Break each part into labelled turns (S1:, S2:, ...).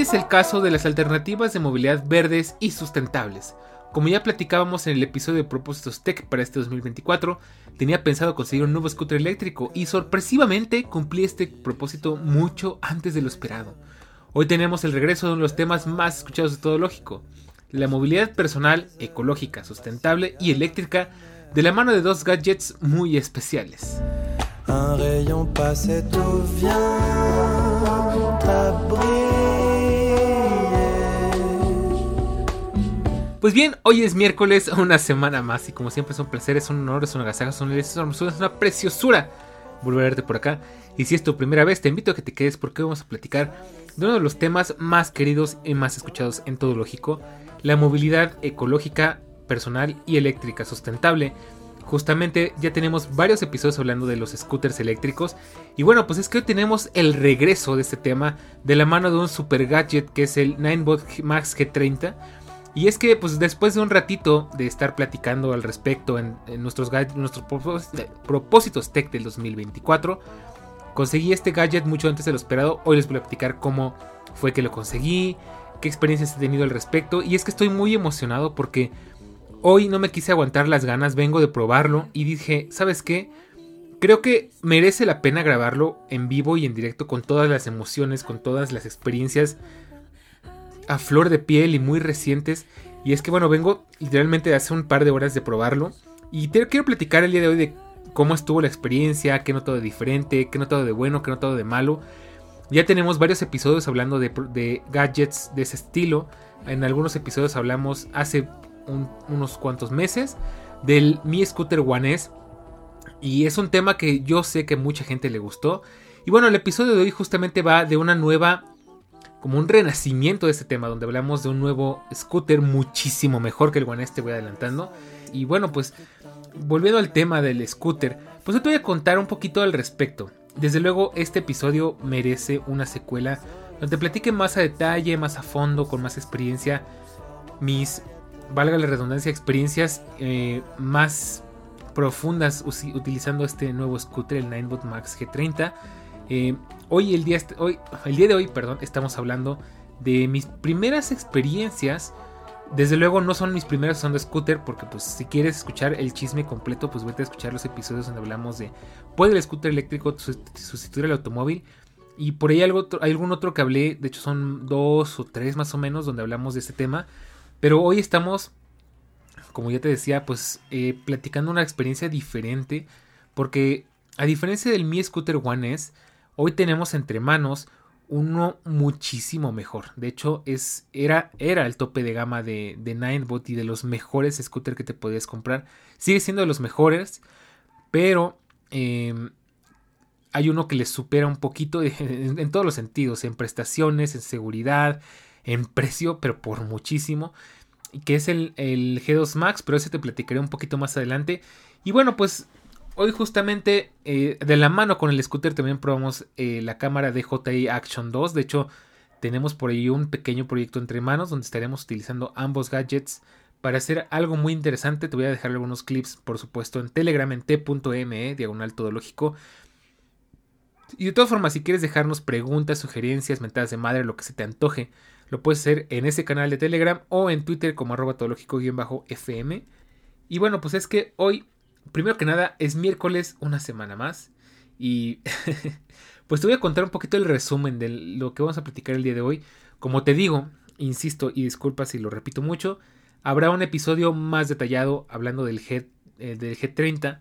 S1: Es el caso de las alternativas de movilidad verdes y sustentables. Como ya platicábamos en el episodio de Propósitos Tech para este 2024, tenía pensado conseguir un nuevo scooter eléctrico y sorpresivamente cumplí este propósito mucho antes de lo esperado. Hoy tenemos el regreso de uno de los temas más escuchados de todo lógico, la movilidad personal, ecológica, sustentable y eléctrica de la mano de dos gadgets muy especiales. Pues bien, hoy es miércoles, una semana más y como siempre es un placer, es un honor, es un agasajo, es una, una preciosura volver a verte por acá. Y si es tu primera vez, te invito a que te quedes porque vamos a platicar de uno de los temas más queridos y más escuchados en todo lógico, la movilidad ecológica, personal y eléctrica sustentable. Justamente ya tenemos varios episodios hablando de los scooters eléctricos. Y bueno, pues es que hoy tenemos el regreso de este tema de la mano de un super gadget que es el Ninebot Max G30 y es que, pues después de un ratito de estar platicando al respecto en, nuestros, nuestros propósitos tech del 2024, conseguí este gadget mucho antes de lo esperado. Hoy les voy a platicar cómo fue que lo conseguí, qué experiencias he tenido al respecto. Y es que estoy muy emocionado porque hoy no me quise aguantar las ganas, vengo de probarlo y dije, ¿sabes qué? Creo que merece la pena grabarlo en vivo y en directo con todas las emociones, con todas las experiencias a flor de piel y muy recientes. Y es que bueno, vengo literalmente hace un par de horas de probarlo. Y te quiero platicar el día de hoy de cómo estuvo la experiencia, qué notado de diferente, qué notado de bueno, qué notado de malo. Ya tenemos varios episodios hablando de, gadgets de ese estilo. En algunos episodios hablamos hace unos cuantos meses del Mi Scooter One S. Y es un tema que yo sé que mucha gente le gustó. Y bueno, el episodio de hoy justamente va de una nueva como un renacimiento de este tema, donde hablamos de un nuevo scooter muchísimo mejor que el One te voy adelantando. Y bueno, pues volviendo al tema del scooter, pues yo te voy a contar un poquito al respecto. Desde luego, este episodio merece una secuela donde platique más a detalle, más a fondo, con más experiencia, mis, valga la redundancia, experiencias eh, más profundas utilizando este nuevo scooter, el Ninebot Max G30. Eh, hoy, el día, hoy, el día de hoy, perdón, estamos hablando de mis primeras experiencias. Desde luego no son mis primeras son de scooter, porque pues si quieres escuchar el chisme completo, pues vete a escuchar los episodios donde hablamos de ¿puede el scooter eléctrico sustituir al automóvil? Y por ahí algo, hay algún otro que hablé, de hecho son dos o tres más o menos donde hablamos de este tema. Pero hoy estamos, como ya te decía, pues eh, platicando una experiencia diferente, porque a diferencia del Mi Scooter One S, Hoy tenemos entre manos uno muchísimo mejor. De hecho, es, era, era el tope de gama de, de Ninebot y de los mejores scooters que te podías comprar. Sigue siendo de los mejores, pero em, hay uno que le supera un poquito en, todos los sentidos, en prestaciones, en seguridad, en precio, pero por muchísimo. Que es el, el G2 Max, pero ese te platicaré un poquito más adelante. Y bueno, pues Hoy justamente eh, de la mano con el scooter también probamos eh, la cámara DJI Action 2. De hecho, tenemos por ahí un pequeño proyecto entre manos donde estaremos utilizando ambos gadgets para hacer algo muy interesante. Te voy a dejar algunos clips, por supuesto, en Telegram en t.me, diagonal todo lógico. Y de todas formas, si quieres dejarnos preguntas, sugerencias, mentadas de madre, lo que se te antoje, lo puedes hacer en ese canal de Telegram o en Twitter como arroba fm Y bueno, pues es que hoy, primero que nada, es miércoles, una semana más. Y pues te voy a contar un poquito el resumen de lo que vamos a platicar el día de hoy. Como te digo, insisto y disculpa si lo repito mucho, habrá un episodio más detallado hablando del, G, eh, del G30,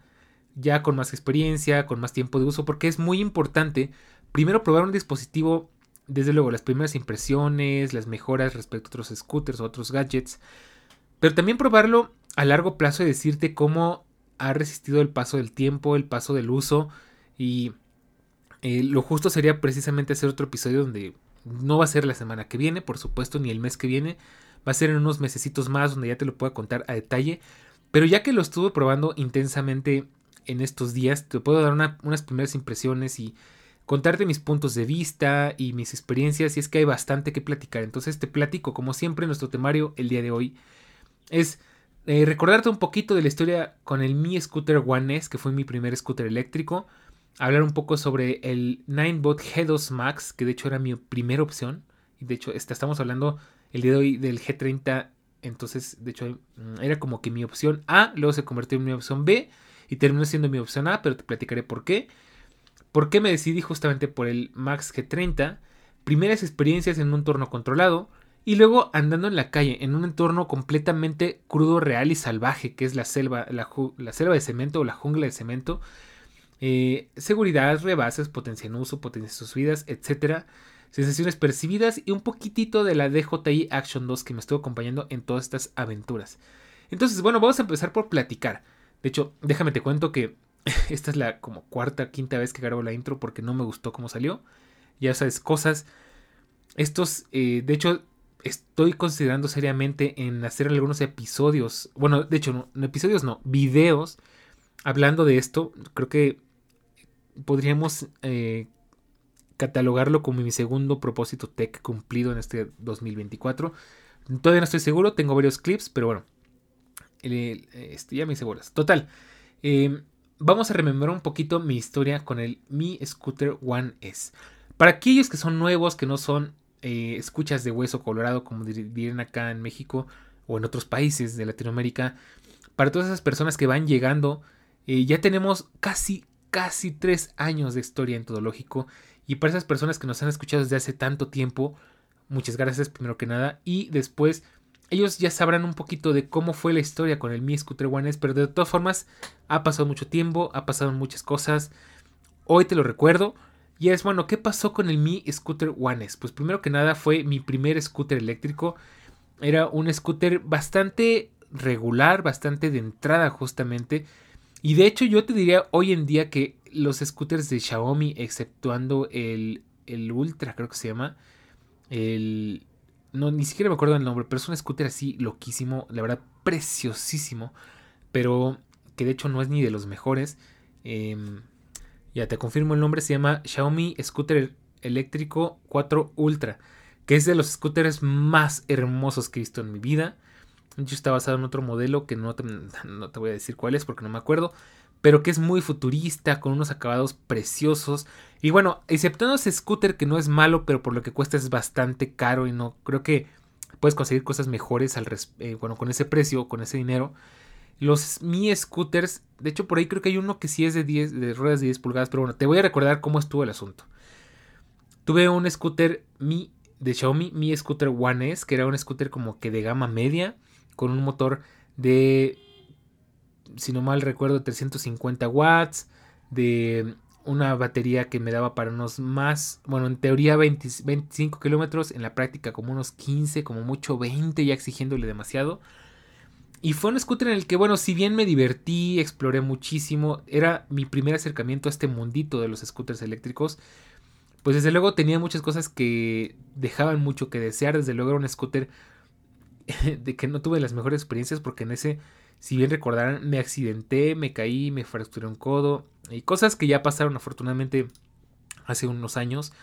S1: ya con más experiencia, con más tiempo de uso, porque es muy importante primero probar un dispositivo, desde luego las primeras impresiones, las mejoras respecto a otros scooters o otros gadgets, pero también probarlo a largo plazo y decirte cómo ha resistido el paso del tiempo, el paso del uso y eh, lo justo sería precisamente hacer otro episodio donde no va a ser la semana que viene, por supuesto, ni el mes que viene, va a ser en unos mesecitos más donde ya te lo pueda contar a detalle, pero ya que lo estuve probando intensamente en estos días, te puedo dar unas primeras impresiones y contarte mis puntos de vista y mis experiencias y es que hay bastante que platicar. Entonces te platico, como siempre, nuestro temario el día de hoy es eh, recordarte un poquito de la historia con el Mi Scooter One S, que fue mi primer scooter eléctrico. Hablar un poco sobre el Ninebot G2 Max, que de hecho era mi primera opción. Y de hecho, estamos hablando el día de hoy del G30. Entonces, de hecho, mm, era como que mi opción A, luego se convirtió en mi opción B y terminó siendo mi opción A, pero te platicaré por qué. ¿Por qué me decidí justamente por el Max G30? Primeras experiencias en un entorno controlado y luego andando en la calle, en un entorno completamente crudo, real y salvaje, que es la selva, la, selva de cemento o la jungla de cemento. Eh, seguridad, rebases, potencia en uso, potencia en subidas, etc. Sensaciones percibidas y un poquitito de la DJI Action 2 que me estuvo acompañando en todas estas aventuras. Entonces, bueno, vamos a empezar por platicar. De hecho, déjame te cuento que esta es la como cuarta, quinta vez que grabo la intro porque no me gustó cómo salió. Ya sabes, cosas. Estos, eh, de hecho, estoy considerando seriamente en hacer algunos episodios. Bueno, de hecho, no, episodios no, videos hablando de esto. Creo que podríamos eh, catalogarlo como mi segundo propósito tech cumplido en este 2024. Todavía no estoy seguro, tengo varios clips, pero bueno, este, ya me hice bolas. Total. Em, vamos a rememorar un poquito mi historia con el Mi Scooter One S. Para aquellos que son nuevos, que no son eh, escuchas de hueso colorado, como dirían acá en México o en otros países de Latinoamérica, para todas esas personas que van llegando, eh, ya tenemos casi, casi tres años de historia en todo lógico. Y para esas personas que nos han escuchado desde hace tanto tiempo, muchas gracias primero que nada. Y después ellos ya sabrán un poquito de cómo fue la historia con el Mi Scooter One S, pero de todas formas ha pasado mucho tiempo, ha pasado muchas cosas. Hoy te lo recuerdo. Y es bueno, ¿qué pasó con el Mi Scooter One S? Pues primero que nada fue mi primer scooter eléctrico. Era un scooter bastante regular, bastante de entrada justamente. Y de hecho yo te diría hoy en día que los scooters de Xiaomi, exceptuando el, el Ultra creo que se llama, el, no, ni siquiera me acuerdo del nombre, pero es un scooter así loquísimo, la verdad, preciosísimo, pero que de hecho no es ni de los mejores. Em, ya te confirmo el nombre, se llama Xiaomi Scooter Eléctrico 4 Ultra, que es de los scooters más hermosos que he visto en mi vida. Hecho, está basado en otro modelo que no te, voy a decir cuál es porque no me acuerdo pero que es muy futurista, con unos acabados preciosos. Y bueno, exceptuando ese scooter que no es malo, pero por lo que cuesta es bastante caro y no creo que puedes conseguir cosas mejores eh, bueno, con ese precio, con ese dinero. Los Mi Scooters, de hecho por ahí creo que hay uno que sí es de 10 de ruedas de 10 pulgadas, pero bueno, te voy a recordar cómo estuvo el asunto. Tuve un scooter Mi de Xiaomi, Mi Scooter One S, que era un scooter como que de gama media con un motor de si no mal recuerdo, 350 watts, de una batería que me daba para unos más, bueno, en teoría 25 kilómetros, en la práctica como unos 15, como mucho 20, ya exigiéndole demasiado. Y fue un scooter en el que, bueno, si bien me divertí, exploré muchísimo, era mi primer acercamiento a este mundito de los scooters eléctricos, pues desde luego tenía muchas cosas que dejaban mucho que desear, desde luego era un scooter de que no tuve las mejores experiencias porque en ese si bien recordarán, me accidenté, me caí, me fracturé un codo y cosas que ya pasaron afortunadamente hace unos años.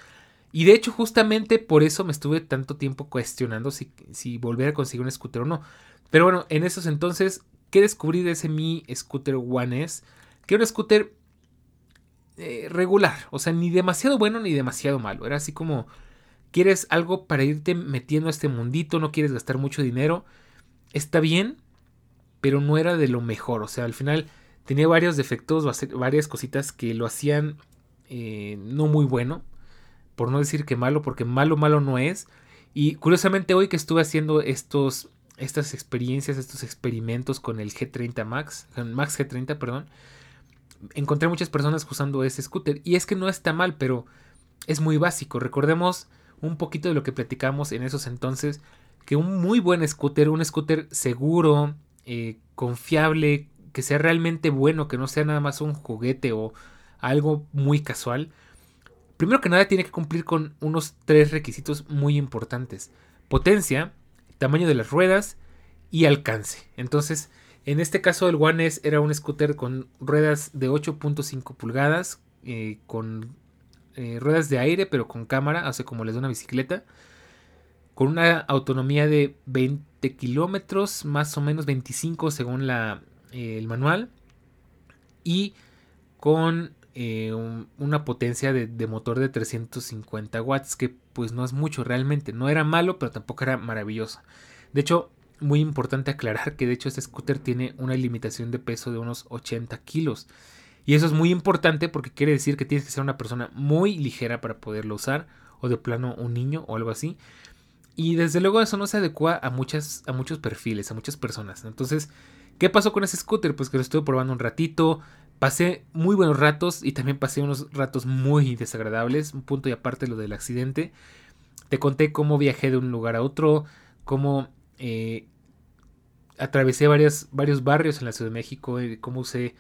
S1: Y de hecho, justamente por eso me estuve tanto tiempo cuestionando si, si volver a conseguir un scooter o no. Pero bueno, en esos entonces, ¿qué descubrí de ese mi scooter One S? Que era un scooter eh, regular, o sea, ni demasiado bueno ni demasiado malo. Era así como, quieres algo para irte metiendo a este mundito, no quieres gastar mucho dinero, está bien, pero no era de lo mejor, o sea, al final tenía varios defectos, varias cositas que lo hacían eh, no muy bueno, por no decir que malo, porque malo, malo no es. Y curiosamente hoy que estuve haciendo estos, estas experiencias, estos experimentos con el G30 Max, Max G30, perdón, encontré muchas personas usando ese scooter. Y es que no está mal, pero es muy básico. Recordemos un poquito de lo que platicamos en esos entonces, que un muy buen scooter, un scooter seguro, eh, confiable, que sea realmente bueno, que no sea nada más un juguete o algo muy casual, primero que nada tiene que cumplir con unos tres requisitos muy importantes. Potencia, tamaño de las ruedas y alcance. Entonces, en este caso el One S era un scooter con ruedas de 8.5 pulgadas, eh, con eh, ruedas de aire pero con cámara, hace como les da una bicicleta, con una autonomía de 20 kilómetros, más o menos 25 según la, eh, el manual, y con eh, una potencia de, motor de 350 watts, que pues no es mucho realmente. No era malo, pero tampoco era maravilloso. De hecho, muy importante aclarar que de hecho este scooter tiene una limitación de peso de unos 80 kilos. Y eso es muy importante porque quiere decir que tienes que ser una persona muy ligera para poderlo usar, o de plano un niño o algo así. Y desde luego eso no se adecua a, muchas, a muchos perfiles, a muchas personas. Entonces, ¿qué pasó con ese scooter? Pues que lo estuve probando un ratito, Pasé muy buenos ratos y también pasé unos ratos muy desagradables, un punto y aparte lo del accidente. Te conté cómo viajé de un lugar a otro, cómo eh, atravesé varios barrios en la Ciudad de México, eh, cómo usé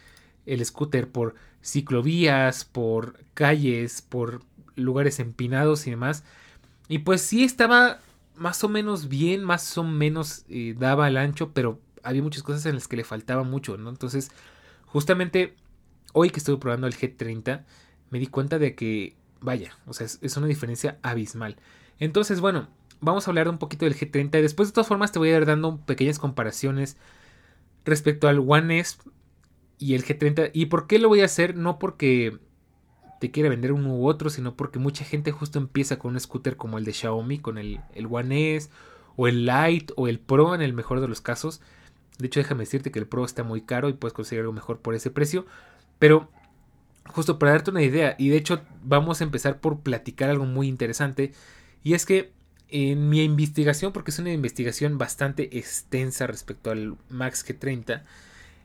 S1: el scooter por ciclovías, por calles, por lugares empinados y demás. Y pues sí estaba más o menos bien, más o menos eh, daba el ancho, pero había muchas cosas en las que le faltaba mucho, ¿no? Entonces, justamente hoy que estuve probando el G30, me di cuenta de que, vaya, o sea, es, una diferencia abismal. Entonces, bueno, vamos a hablar un poquito del G30. Después, de todas formas, te voy a ir dando pequeñas comparaciones respecto al One S y el G30. ¿Y por qué lo voy a hacer? No porque te quiera vender uno u otro, sino porque mucha gente justo empieza con un scooter como el de Xiaomi, con el, el One S, o el Lite, o el Pro en el mejor de los casos. De hecho, déjame decirte que el Pro está muy caro y puedes conseguir algo mejor por ese precio. Pero justo para darte una idea, y de hecho vamos a empezar por platicar algo muy interesante, y es que en mi investigación, porque es una investigación bastante extensa respecto al Max G30,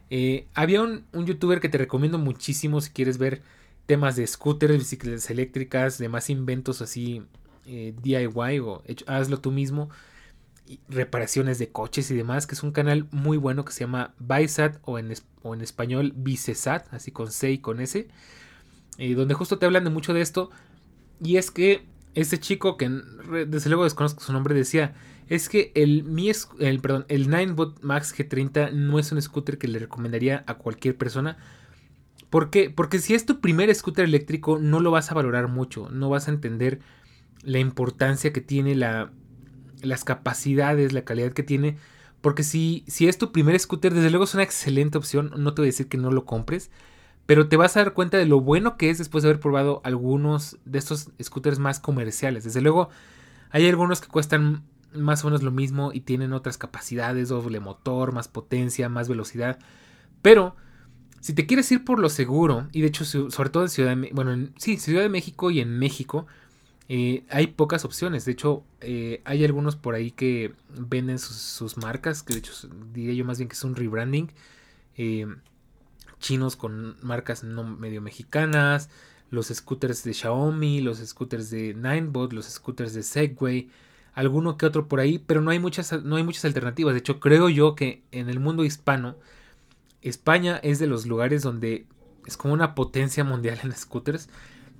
S1: eh, había un, youtuber que te recomiendo muchísimo si quieres ver temas de scooters, bicicletas eléctricas, demás inventos así eh, DIY o hazlo tú mismo reparaciones de coches y demás, que es un canal muy bueno que se llama Bisat o en, o en español Bicesat, así con C y con S, eh, donde justo te hablan de mucho de esto. Y es que este chico, que desde luego desconozco su nombre, decía, es que el, mi, el, perdón, el Ninebot Max G30 no es un scooter que le recomendaría a cualquier persona. ¿Por qué? Porque si es tu primer scooter eléctrico no lo vas a valorar mucho, no vas a entender la importancia que tiene la, las capacidades, la calidad que tiene. Porque si, si es tu primer scooter, desde luego es una excelente opción. No te voy a decir que no lo compres. Pero te vas a dar cuenta de lo bueno que es después de haber probado algunos de estos scooters más comerciales. Desde luego, hay algunos que cuestan más o menos lo mismo y tienen otras capacidades, doble motor, más potencia, más velocidad. Pero si te quieres ir por lo seguro, y de hecho, sobre todo en Ciudad de, bueno, sí, Ciudad de México y en México, eh, hay pocas opciones. De hecho, eh, hay algunos por ahí que venden sus, marcas, que de hecho diría yo más bien que es un rebranding. Eh, chinos con marcas no medio mexicanas, los scooters de Xiaomi, los scooters de Ninebot, los scooters de Segway, alguno que otro por ahí, pero no hay muchas, no hay muchas alternativas. De hecho, creo yo que en el mundo hispano, España es de los lugares donde es como una potencia mundial en scooters.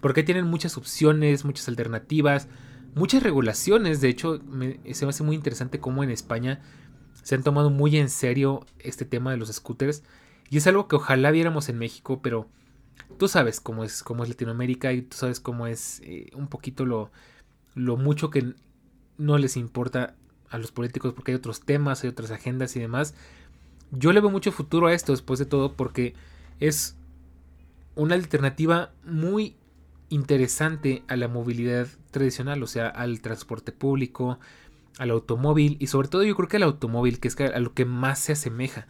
S1: Porque tienen muchas opciones, muchas alternativas, muchas regulaciones. De hecho, se me hace muy interesante cómo en España se han tomado muy en serio este tema de los scooters. Y es algo que ojalá viéramos en México, pero tú sabes cómo es, cómo es Latinoamérica y tú sabes cómo es eh, un poquito lo, lo mucho que no les importa a los políticos porque hay otros temas, hay otras agendas y demás. Yo le veo mucho futuro a esto después de todo porque es una alternativa muy interesante a la movilidad tradicional, o sea, al transporte público, al automóvil y sobre todo yo creo que al automóvil, que es a lo que más se asemeja.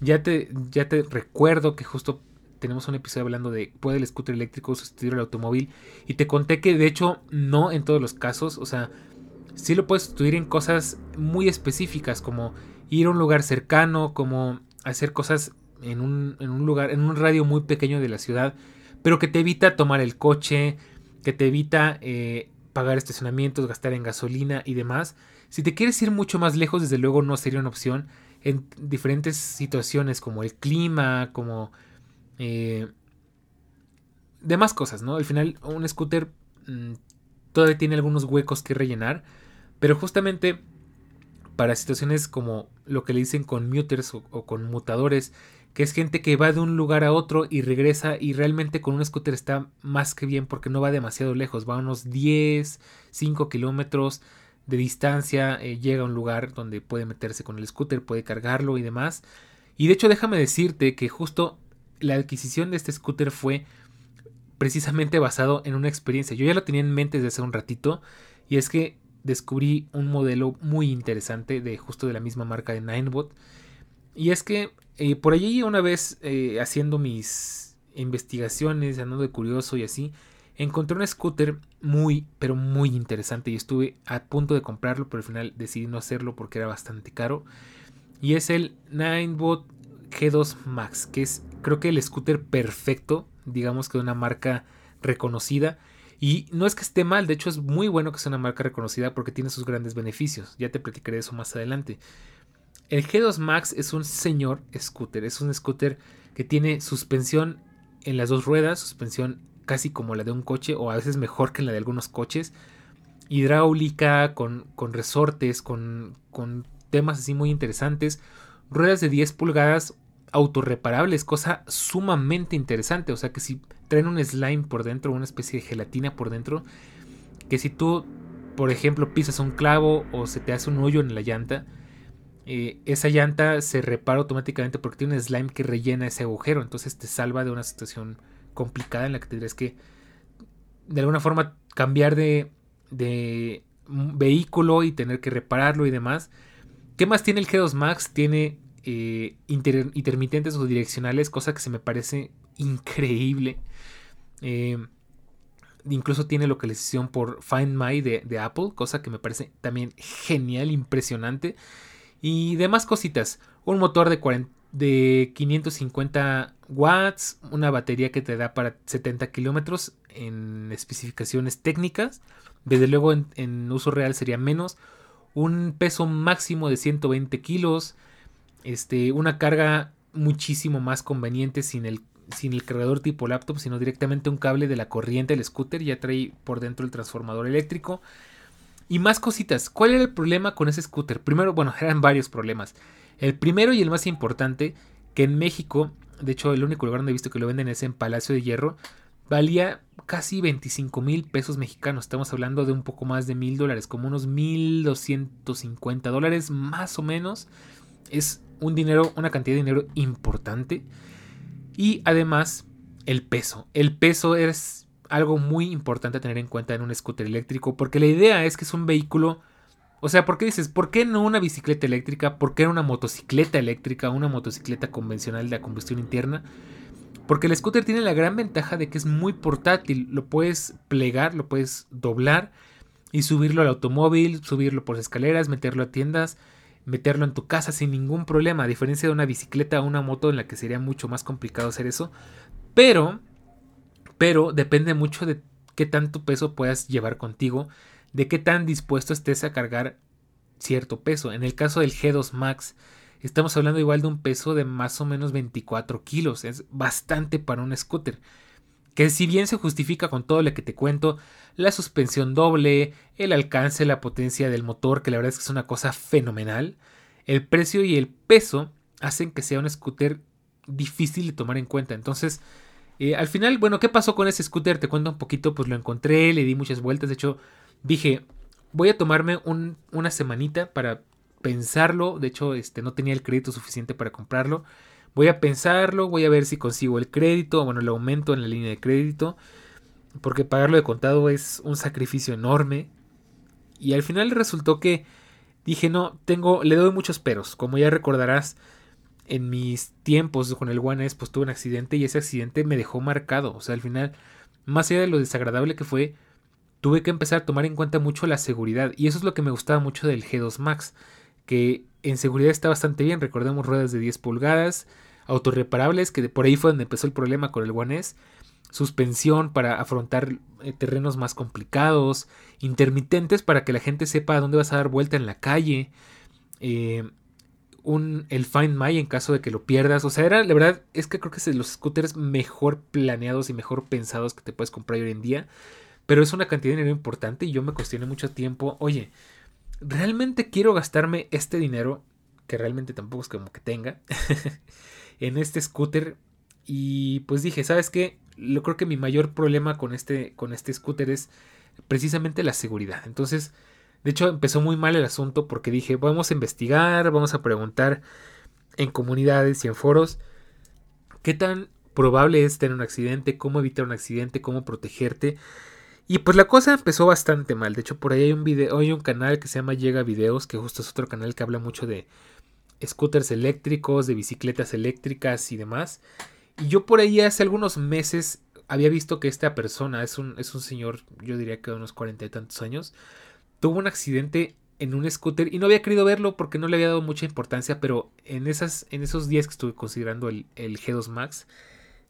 S1: Ya te, ya te recuerdo que justo tenemos un episodio hablando de puede el scooter eléctrico sustituir al automóvil y te conté que de hecho no en todos los casos, o sea, sí lo puedes sustituir en cosas muy específicas como ir a un lugar cercano, como hacer cosas en un, en un lugar, en un radio muy pequeño de la ciudad, pero que te evita tomar el coche, que te evita eh, pagar estacionamientos, gastar en gasolina y demás. Si te quieres ir mucho más lejos, desde luego no sería una opción en diferentes situaciones como el clima, como eh, demás cosas, ¿no? Al final un scooter mm, todavía tiene algunos huecos que rellenar, pero justamente para situaciones como lo que le dicen con muters o, o con mutadores, que es gente que va de un lugar a otro y regresa y realmente con un scooter está más que bien porque no va demasiado lejos, va a unos 10, 5 kilómetros de distancia, eh, llega a un lugar donde puede meterse con el scooter, puede cargarlo y demás. Y de hecho déjame decirte que justo la adquisición de este scooter fue precisamente basado en una experiencia. Yo ya lo tenía en mente desde hace un ratito y es que descubrí un modelo muy interesante de justo de la misma marca de Ninebot. Y es que eh, por allí una vez eh, haciendo mis investigaciones, andando de curioso y así, encontré un scooter muy, pero muy interesante y estuve a punto de comprarlo, pero al final decidí no hacerlo porque era bastante caro. Y es el Ninebot G2 Max, que es creo que el scooter perfecto, digamos que de una marca reconocida. Y no es que esté mal, de hecho es muy bueno que sea una marca reconocida porque tiene sus grandes beneficios. Ya te platicaré eso más adelante. El G2 Max es un señor scooter, es un scooter que tiene suspensión en las dos ruedas, suspensión casi como la de un coche o a veces mejor que la de algunos coches, hidráulica, con, con resortes, con, con temas así muy interesantes, ruedas de 10 pulgadas autorreparables, cosa sumamente interesante, o sea que si traen un slime por dentro, una especie de gelatina por dentro, que si tú, por ejemplo, pisas un clavo o se te hace un hoyo en la llanta, eh, esa llanta se repara automáticamente porque tiene un slime que rellena ese agujero. Entonces te salva de una situación complicada en la que tendrías que de alguna forma cambiar de, vehículo y tener que repararlo y demás. ¿Qué más tiene el G2 Max? Tiene eh, intermitentes o direccionales, cosa que se me parece increíble. Eh, incluso tiene localización por Find My de, de, Apple, cosa que me parece también genial, impresionante. Y demás cositas. Un motor de, de 550 watts. Una batería que te da para 70 kilómetros en especificaciones técnicas. Desde luego en, uso real sería menos. Un peso máximo de 120 kilos. Este, una carga muchísimo más conveniente sin el, sin el cargador tipo laptop, sino directamente un cable de la corriente del scooter. Ya trae por dentro el transformador eléctrico. Y más cositas. ¿Cuál era el problema con ese scooter? Primero, bueno, eran varios problemas. El primero y el más importante, que en México, de hecho el único lugar donde he visto que lo venden es en Palacio de Hierro, valía casi 25 mil pesos mexicanos. Estamos hablando de un poco más de mil dólares, como unos 1250 dólares más o menos. Es un dinero, una cantidad de dinero importante. Y además, el peso. El peso es algo muy importante a tener en cuenta en un scooter eléctrico, porque la idea es que es un vehículo, o sea, ¿por qué dices, por qué no una bicicleta eléctrica? ¿Por qué una motocicleta eléctrica, una motocicleta convencional de combustión interna? Porque el scooter tiene la gran ventaja de que es muy portátil, lo puedes plegar, lo puedes doblar y subirlo al automóvil, subirlo por escaleras, meterlo a tiendas, meterlo en tu casa sin ningún problema, a diferencia de una bicicleta o una moto en la que sería mucho más complicado hacer eso. Pero pero depende mucho de qué tanto peso puedas llevar contigo, de qué tan dispuesto estés a cargar cierto peso. En el caso del G2 Max, estamos hablando igual de un peso de más o menos 24 kilos. Es bastante para un scooter. Que si bien se justifica con todo lo que te cuento, la suspensión doble, el alcance, la potencia del motor, que la verdad es que es una cosa fenomenal, el precio y el peso hacen que sea un scooter difícil de tomar en cuenta. Entonces, eh, al final, bueno, ¿qué pasó con ese scooter? Te cuento un poquito, pues lo encontré, le di muchas vueltas, de hecho dije, voy a tomarme una semanita para pensarlo, de hecho este, no tenía el crédito suficiente para comprarlo, voy a pensarlo, voy a ver si consigo el crédito, bueno, el aumento en la línea de crédito, porque pagarlo de contado es un sacrificio enorme. Y al final resultó que dije, no, tengo, le doy muchos peros. Como ya recordarás, en mis tiempos con el One S, pues tuve un accidente y ese accidente me dejó marcado. O sea, al final, más allá de lo desagradable que fue, tuve que empezar a tomar en cuenta mucho la seguridad. Y eso es lo que me gustaba mucho del G2 Max, que en seguridad está bastante bien. Recordemos ruedas de 10 pulgadas, autorreparables, que por ahí fue donde empezó el problema con el One S. Suspensión para afrontar eh, terrenos más complicados, intermitentes para que la gente sepa a dónde vas a dar vuelta en la calle. Eh, un, el Find My en caso de que lo pierdas. O sea, era, la verdad, es que creo que es los scooters mejor planeados y mejor pensados que te puedes comprar hoy en día. Pero es una cantidad de dinero importante y yo me cuestioné mucho tiempo, oye, ¿realmente quiero gastarme este dinero? Que realmente tampoco es como que tenga. en este scooter. Y pues dije, ¿sabes qué? Yo creo que mi mayor problema con este, con este scooter es precisamente la seguridad. Entonces, de hecho, empezó muy mal el asunto porque dije, vamos a investigar, vamos a preguntar en comunidades y en foros qué tan probable es tener un accidente, cómo evitar un accidente, cómo protegerte. Y pues la cosa empezó bastante mal. De hecho, por ahí hay un video, hay un canal que se llama Llega Videos, que justo es otro canal que habla mucho de scooters eléctricos, de bicicletas eléctricas y demás. Y yo por ahí hace algunos meses había visto que esta persona es un, es un señor, yo diría que de unos cuarenta y tantos años, tuvo un accidente en un scooter y no había querido verlo porque no le había dado mucha importancia, pero en, esas, en esos días que estuve considerando el, el G2 Max,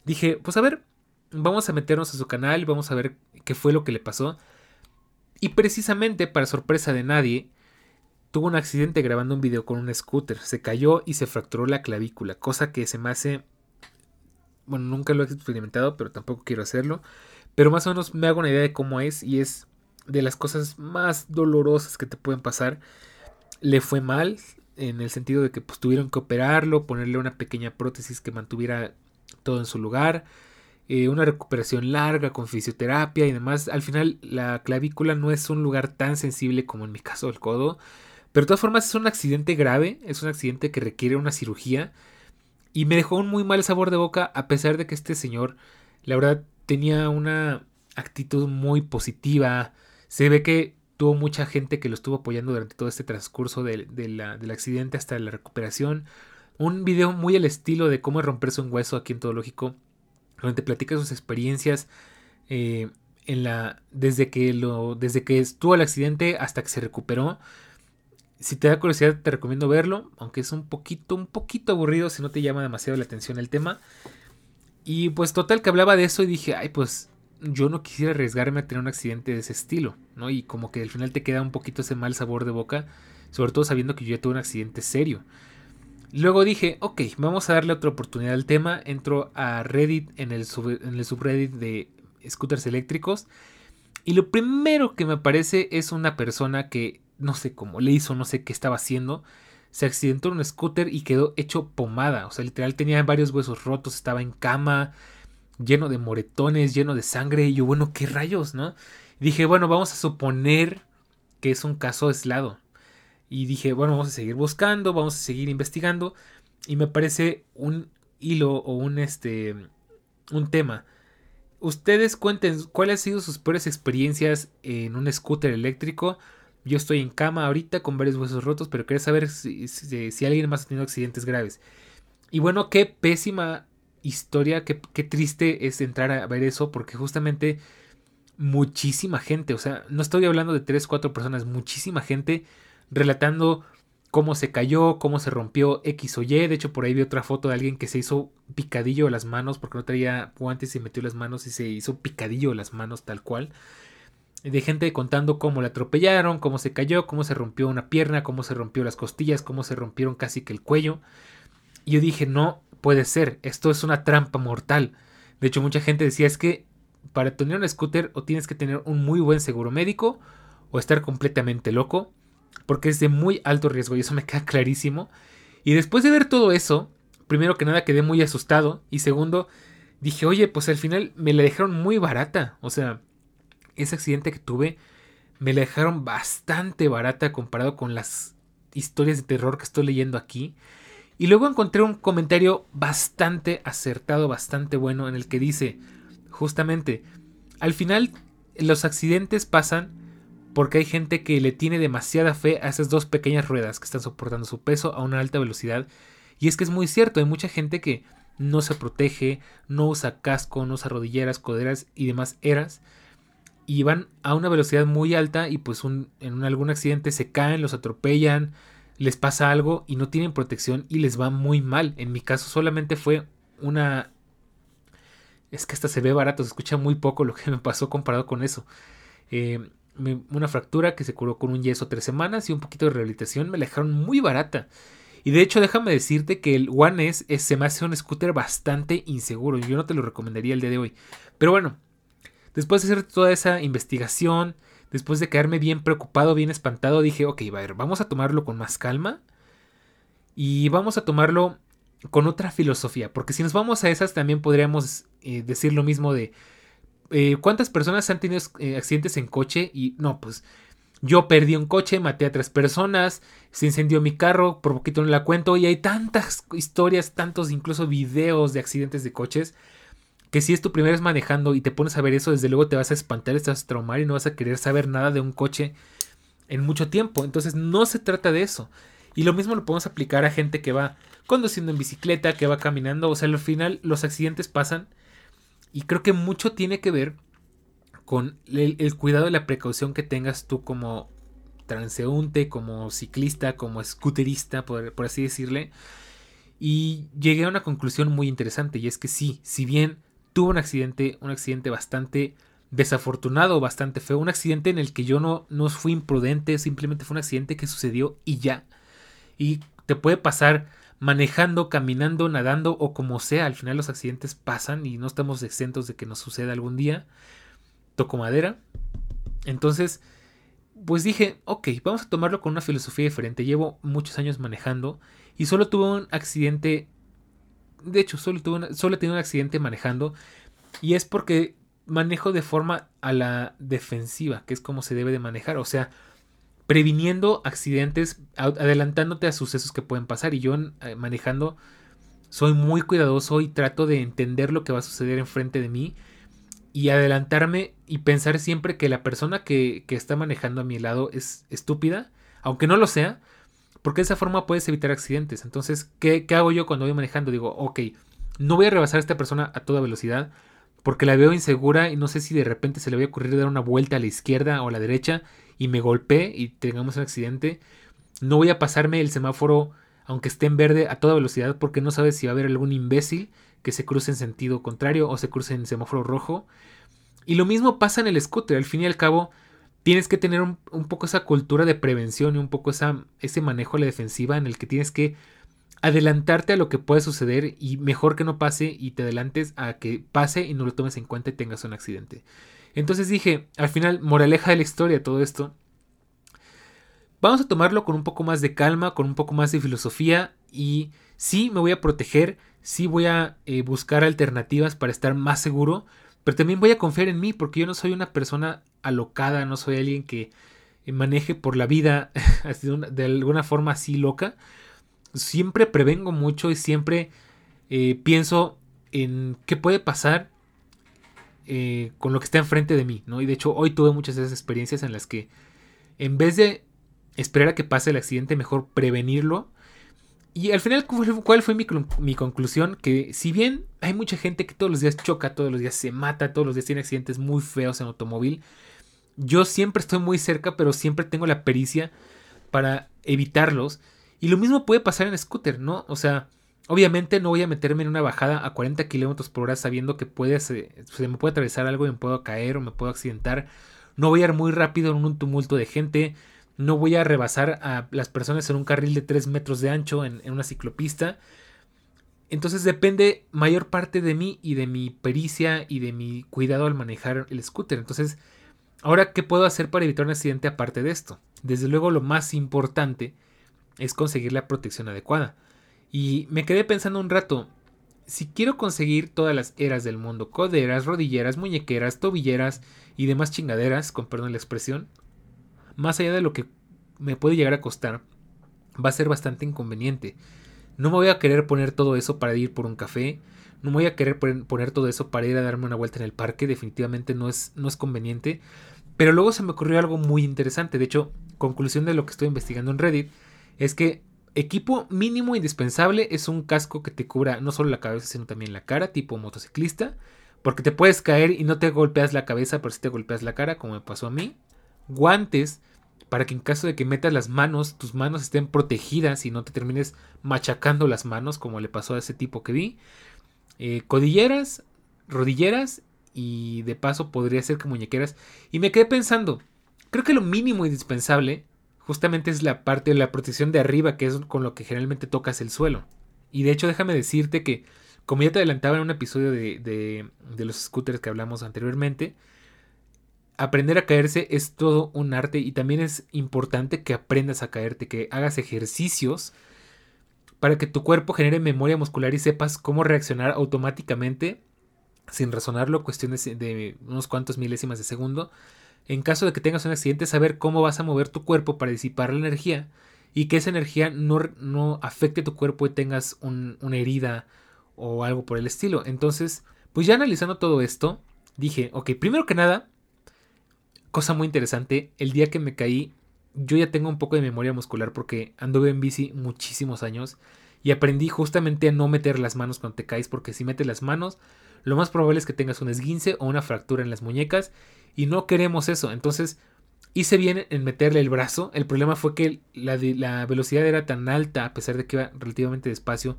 S1: dije, pues a ver, vamos a meternos a su canal, vamos a ver qué fue lo que le pasó. Y precisamente, para sorpresa de nadie, tuvo un accidente grabando un video con un scooter. Se cayó y se fracturó la clavícula, cosa que se me hace... Bueno, nunca lo he experimentado, pero tampoco quiero hacerlo. Pero más o menos me hago una idea de cómo es y es de las cosas más dolorosas que te pueden pasar. Le fue mal en el sentido de que pues, tuvieron que operarlo, ponerle una pequeña prótesis que mantuviera todo en su lugar. Eh, una recuperación larga con fisioterapia y demás. Al final la clavícula no es un lugar tan sensible como en mi caso el codo. Pero de todas formas es un accidente grave, es un accidente que requiere una cirugía. Y me dejó un muy mal sabor de boca a pesar de que este señor, la verdad, tenía una actitud muy positiva, se ve que tuvo mucha gente que lo estuvo apoyando durante todo este transcurso del accidente hasta la recuperación. Un video muy al estilo de cómo romperse un hueso aquí en Todo Lógico, donde platica sus experiencias eh, en la, desde, que lo, desde que estuvo el accidente hasta que se recuperó. Si te da curiosidad, te recomiendo verlo, aunque es un poquito, un poquito aburrido si no te llama demasiado la atención el tema. Y pues total que hablaba de eso y dije, ay, pues yo no quisiera arriesgarme a tener un accidente de ese estilo, ¿no? Y como que al final te queda un poquito ese mal sabor de boca, sobre todo sabiendo que yo ya tuve un accidente serio. Luego dije, ok, vamos a darle otra oportunidad al tema. Entro a Reddit en el, en el subreddit de scooters eléctricos. Y lo primero que me aparece es una persona que no sé cómo le hizo, no sé qué estaba haciendo. Se accidentó en un scooter y quedó hecho pomada. O sea, literal tenía varios huesos rotos, estaba en cama, lleno de moretones, lleno de sangre. Y yo, bueno, ¿qué rayos, no? dije, bueno, vamos a suponer que es un caso aislado. Y dije, bueno, vamos a seguir buscando, vamos a seguir investigando. Y me parece un hilo o un, este, un tema. Ustedes cuenten cuáles han sido sus peores experiencias en un scooter eléctrico. Yo estoy en cama ahorita con varios huesos rotos, pero quería saber si, si alguien más ha tenido accidentes graves. Y bueno, qué pésima historia, qué, triste es entrar a ver eso, porque justamente muchísima gente, o sea, no estoy hablando de 3, 4 personas, muchísima gente relatando cómo se cayó, cómo se rompió X o Y. De hecho, por ahí vi otra foto de alguien que se hizo picadillo a las manos porque no traía guantes y metió las manos y se hizo picadillo las manos tal cual. De gente contando cómo le atropellaron, cómo se cayó, cómo se rompió una pierna, cómo se rompió las costillas, cómo se rompieron casi que el cuello. Y yo dije, no, puede ser, esto es una trampa mortal. De hecho, mucha gente decía es que para tener un scooter o tienes que tener un muy buen seguro médico o estar completamente loco, porque es de muy alto riesgo y eso me queda clarísimo. Y después de ver todo eso, primero que nada quedé muy asustado y segundo, dije, oye, pues al final me la dejaron muy barata. O sea, ese accidente que tuve me la dejaron bastante barata comparado con las historias de terror que estoy leyendo aquí. Y luego encontré un comentario bastante acertado, bastante bueno, en el que dice, justamente, al final los accidentes pasan porque hay gente que le tiene demasiada fe a esas dos pequeñas ruedas que están soportando su peso a una alta velocidad. Y es que es muy cierto, hay mucha gente que no se protege, no usa casco, no usa rodilleras, coderas y demás eras. Y van a una velocidad muy alta y pues en algún accidente se caen, los atropellan, les pasa algo y no tienen protección y les va muy mal. En mi caso solamente fue una... Es que hasta se ve barato, se escucha muy poco lo que me pasó comparado con eso. Eh, una fractura que se curó con un yeso tres semanas y un poquito de rehabilitación me la dejaron muy barata. Y de hecho, déjame decirte que el One S se me hace un scooter bastante inseguro. Yo no te lo recomendaría el día de hoy. Pero bueno, después de hacer toda esa investigación, después de quedarme bien preocupado, bien espantado, dije, ok, a ver, vamos a tomarlo con más calma. Y vamos a tomarlo con otra filosofía. Porque si nos vamos a esas, también podríamos eh, decir lo mismo de eh, ¿cuántas personas han tenido eh, accidentes en coche? Y no, pues yo perdí un coche, maté a tres personas, se incendió mi carro, por poquito no la cuento, y hay tantas historias, tantos incluso videos de accidentes de coches, que si es tu primera vez manejando y te pones a ver eso, desde luego te vas a espantar, te vas a traumar y no vas a querer saber nada de un coche en mucho tiempo. Entonces no se trata de eso. Y lo mismo lo podemos aplicar a gente que va conduciendo en bicicleta, que va caminando, o sea, al final los accidentes pasan y creo que mucho tiene que ver con el, cuidado y la precaución que tengas tú como transeúnte, como ciclista, como scooterista, por, por así decirle. Y llegué a una conclusión muy interesante y es que sí, si bien tuvo un accidente, un accidente bastante desafortunado, bastante feo, un accidente en el que yo no, no fui imprudente, simplemente fue un accidente que sucedió y ya. Y te puede pasar manejando, caminando, nadando o como sea, al final los accidentes pasan y no estamos exentos de que nos suceda algún día. Toco madera. Entonces, pues dije, ok, vamos a tomarlo con una filosofía diferente. Llevo muchos años manejando y solo tuve un accidente. De hecho, solo, tuve solo he tenido un accidente manejando. Y es porque manejo de forma a la defensiva, que es como se debe de manejar. O sea, previniendo accidentes, adelantándote a sucesos que pueden pasar. Y yo eh, manejando soy muy cuidadoso y trato de entender lo que va a suceder enfrente de mí y adelantarme y pensar siempre que la persona que, está manejando a mi lado es estúpida, aunque no lo sea, porque de esa forma puedes evitar accidentes. Entonces, ¿qué, ¿qué, hago yo cuando voy manejando? Digo, ok, no voy a rebasar a esta persona a toda velocidad porque la veo insegura y no sé si de repente se le va a ocurrir dar una vuelta a la izquierda o a la derecha y me golpee y tengamos un accidente, no voy a pasarme el semáforo aunque esté en verde a toda velocidad porque no sabes si va a haber algún imbécil que se cruce en sentido contrario o se cruce en semáforo rojo. Y lo mismo pasa en el scooter, al fin y al cabo tienes que tener un, poco esa cultura de prevención y un poco esa, ese manejo a la defensiva en el que tienes que adelantarte a lo que puede suceder y mejor que no pase y te adelantes a que pase y no lo tomes en cuenta y tengas un accidente. Entonces dije, al final, moraleja de la historia todo esto. Vamos a tomarlo con un poco más de calma, con un poco más de filosofía y sí me voy a proteger, sí voy a eh, buscar alternativas para estar más seguro, pero también voy a confiar en mí porque yo no soy una persona alocada, no soy alguien que maneje por la vida de alguna forma así loca. Siempre prevengo mucho y siempre eh, pienso en qué puede pasar eh, con lo que está enfrente de mí, ¿no? Y de hecho hoy tuve muchas de esas experiencias en las que en vez de esperar a que pase el accidente, mejor prevenirlo. Y al final, ¿cuál fue mi, mi, conclusión? Que si bien hay mucha gente que todos los días choca, todos los días se mata, todos los días tiene accidentes muy feos en automóvil, yo siempre estoy muy cerca, pero siempre tengo la pericia para evitarlos. Y lo mismo puede pasar en scooter, ¿no? O sea, Obviamente no voy a meterme en una bajada a 40 km por hora sabiendo que puede, se, me puede atravesar algo y me puedo caer o me puedo accidentar. No voy a ir muy rápido en un tumulto de gente. No voy a rebasar a las personas en un carril de 3 metros de ancho en, en una ciclopista. Entonces depende mayor parte de mí y de mi pericia y de mi cuidado al manejar el scooter. Entonces, ahora, ¿qué puedo hacer para evitar un accidente aparte de esto? Desde luego lo más importante es conseguir la protección adecuada. Y me quedé pensando un rato, si quiero conseguir todas las eras del mundo, coderas, rodilleras, muñequeras, tobilleras y demás chingaderas, con perdón la expresión, más allá de lo que me puede llegar a costar, va a ser bastante inconveniente. No me voy a querer poner todo eso para ir por un café. No me voy a querer poner todo eso para ir a darme una vuelta en el parque. Definitivamente no es, no es conveniente. Pero luego se me ocurrió algo muy interesante. De hecho, conclusión de lo que estoy investigando en Reddit es que equipo mínimo indispensable es un casco que te cubra no solo la cabeza, sino también la cara, tipo motociclista. Porque te puedes caer y no te golpeas la cabeza, pero sí te golpeas la cara, como me pasó a mí. Guantes, para que en caso de que metas las manos, tus manos estén protegidas y no te termines machacando las manos, como le pasó a ese tipo que vi. Eh, codilleras, rodilleras y de paso podría ser que muñequeras. Y me quedé pensando, creo que lo mínimo indispensable justamente es la parte de la protección de arriba, que es con lo que generalmente tocas el suelo. Y de hecho déjame decirte que como ya te adelantaba en un episodio de, los scooters que hablamos anteriormente, aprender a caerse es todo un arte y también es importante que aprendas a caerte, que hagas ejercicios para que tu cuerpo genere memoria muscular y sepas cómo reaccionar automáticamente sin razonarlo, cuestiones de unos cuantos milésimas de segundo. En caso de que tengas un accidente, saber cómo vas a mover tu cuerpo para disipar la energía y que esa energía no, no afecte tu cuerpo y tengas una herida o algo por el estilo. Entonces, pues ya analizando todo esto, dije, ok, primero que nada, cosa muy interesante, el día que me caí, yo ya tengo un poco de memoria muscular porque anduve en bici muchísimos años y aprendí justamente a no meter las manos cuando te caes porque si metes las manos, lo más probable es que tengas un esguince o una fractura en las muñecas y no queremos eso. Entonces, hice bien en meterle el brazo. El problema fue que la, velocidad era tan alta, a pesar de que iba relativamente despacio,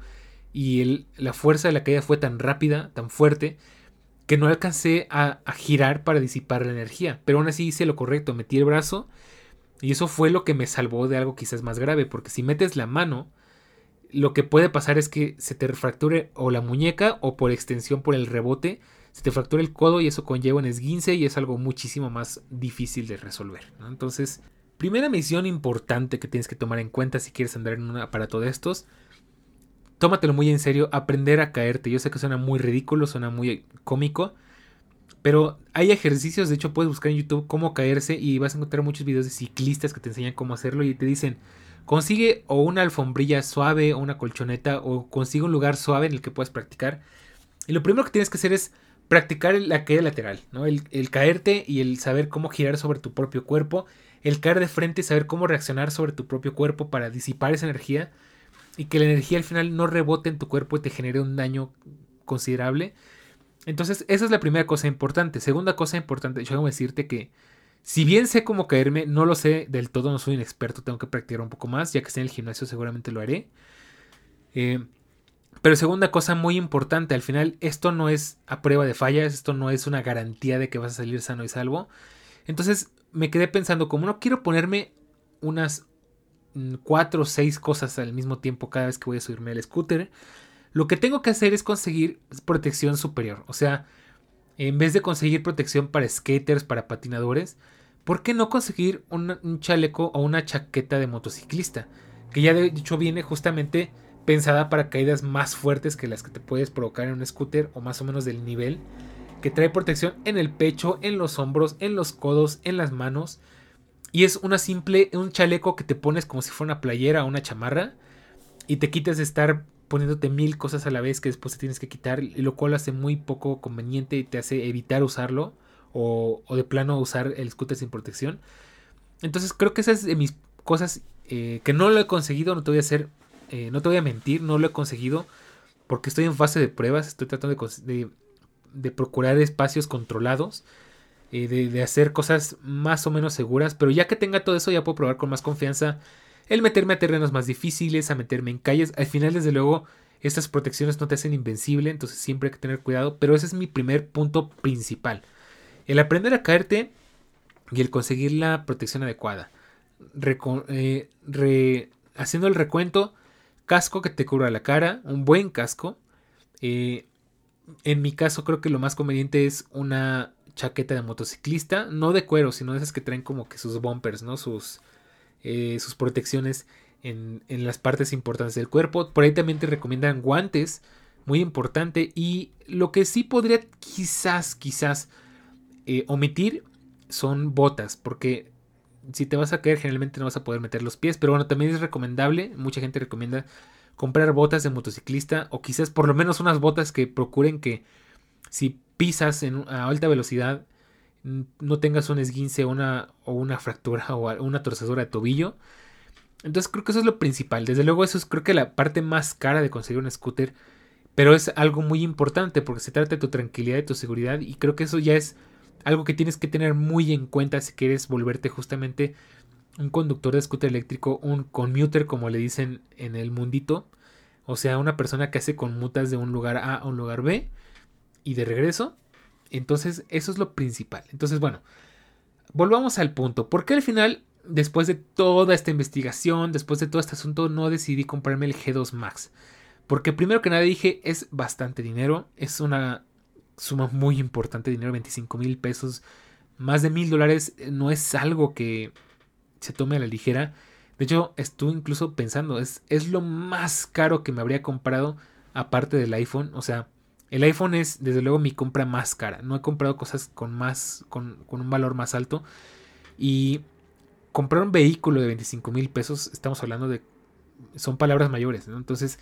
S1: y la fuerza de la caída fue tan rápida, tan fuerte, que no alcancé a, girar para disipar la energía. Pero aún así hice lo correcto, metí el brazo y eso fue lo que me salvó de algo quizás más grave, porque si metes la mano, lo que puede pasar es que se te fracture o la muñeca o por extensión por el rebote, se te fractura el codo y eso conlleva un esguince y es algo muchísimo más difícil de resolver. Entonces, primera misión importante que tienes que tomar en cuenta si quieres andar en un aparato de estos tómatelo muy en serio, aprender a caerte. Yo sé que suena muy ridículo, suena muy cómico, pero hay ejercicios, de hecho puedes buscar en YouTube cómo caerse y vas a encontrar muchos videos de ciclistas que te enseñan cómo hacerlo y te dicen, consigue o una alfombrilla suave o una colchoneta o consigue un lugar suave en el que puedas practicar. Y lo primero que tienes que hacer es practicar la caída lateral, ¿no? El, caerte y el saber cómo girar sobre tu propio cuerpo, el caer de frente y saber cómo reaccionar sobre tu propio cuerpo para disipar esa energía y que la energía al final no rebote en tu cuerpo y te genere un daño considerable. Entonces, esa es la primera cosa importante. Segunda cosa importante, yo a decirte que si bien sé cómo caerme, no lo sé del todo, no soy un experto, tengo que practicar un poco más, ya que esté en el gimnasio seguramente lo haré. Eh, pero segunda cosa muy importante, al final esto no es a prueba de fallas, esto no es una garantía de que vas a salir sano y salvo. Entonces me quedé pensando, como no quiero ponerme unas cuatro o seis cosas al mismo tiempo cada vez que voy a subirme al scooter, lo que tengo que hacer es conseguir protección superior. O sea, en vez de conseguir protección para skaters, para patinadores, ¿por qué no conseguir un, chaleco o una chaqueta de motociclista? Que ya de hecho viene justamente pensada para caídas más fuertes que las que te puedes provocar en un scooter o más o menos del nivel. Que trae protección en el pecho, en los hombros, en los codos, en las manos. Y es una simple, un chaleco que te pones como si fuera una playera o una chamarra. Y te quitas de estar poniéndote mil cosas a la vez que después te tienes que quitar. Lo cual hace muy poco conveniente y te hace evitar usarlo. O, de plano usar el scooter sin protección. Entonces creo que esas es de mis cosas eh, que no lo he conseguido. No te voy a hacer, eh, no te voy a mentir, no lo he conseguido. Porque estoy en fase de pruebas. Estoy tratando de, de procurar espacios controlados eh, de, hacer cosas más o menos seguras, pero ya que tenga todo eso ya puedo probar con más confianza el meterme a terrenos más difíciles, a meterme en calles. Al final, desde luego, estas protecciones no te hacen invencible, entonces siempre hay que tener cuidado, pero ese es mi primer punto principal. El aprender a caerte y el conseguir la protección adecuada. Eh, haciendo el recuento, casco que te cubra la cara, un buen casco. Eh, en mi caso creo que lo más conveniente es una chaqueta de motociclista, no de cuero, sino de esas que traen como que sus bumpers, ¿no? Sus, eh, sus protecciones en, las partes importantes del cuerpo. Por ahí también te recomiendan guantes, muy importante. Y lo que sí podría quizás, quizás eh, omitir son botas, porque si te vas a caer generalmente no vas a poder meter los pies, pero bueno, también es recomendable, mucha gente recomienda comprar botas de motociclista o quizás por lo menos unas botas que procuren que si pisas en, a alta velocidad no tengas un esguince una, o una fractura o una torcedura de tobillo. Entonces creo que eso es lo principal. Desde luego eso es creo que la parte más cara de conseguir un scooter. Pero es algo muy importante porque se trata de tu tranquilidad y tu seguridad. Y creo que eso ya es algo que tienes que tener muy en cuenta si quieres volverte justamente un conductor de scooter eléctrico, un commuter como le dicen en el mundito. O sea, una persona que hace conmutas de un lugar A a un lugar B y de regreso. Entonces, eso es lo principal. Entonces, bueno, volvamos al punto. ¿Por qué al final, después de toda esta investigación, después de todo este asunto, no decidí comprarme el G2 Max? Porque primero que nada dije, es bastante dinero. Es una suma muy importante dinero, 25 mil pesos. Más de mil dólares eh, no es algo que se tome a la ligera. De hecho, estuve incluso pensando, es, es lo más caro que me habría comprado aparte del iPhone. O sea, el iPhone es desde luego mi compra más cara. No he comprado cosas con más. con, un valor más alto. Y comprar un vehículo de 25 mil pesos. Estamos hablando de. Son palabras mayores. Entonces.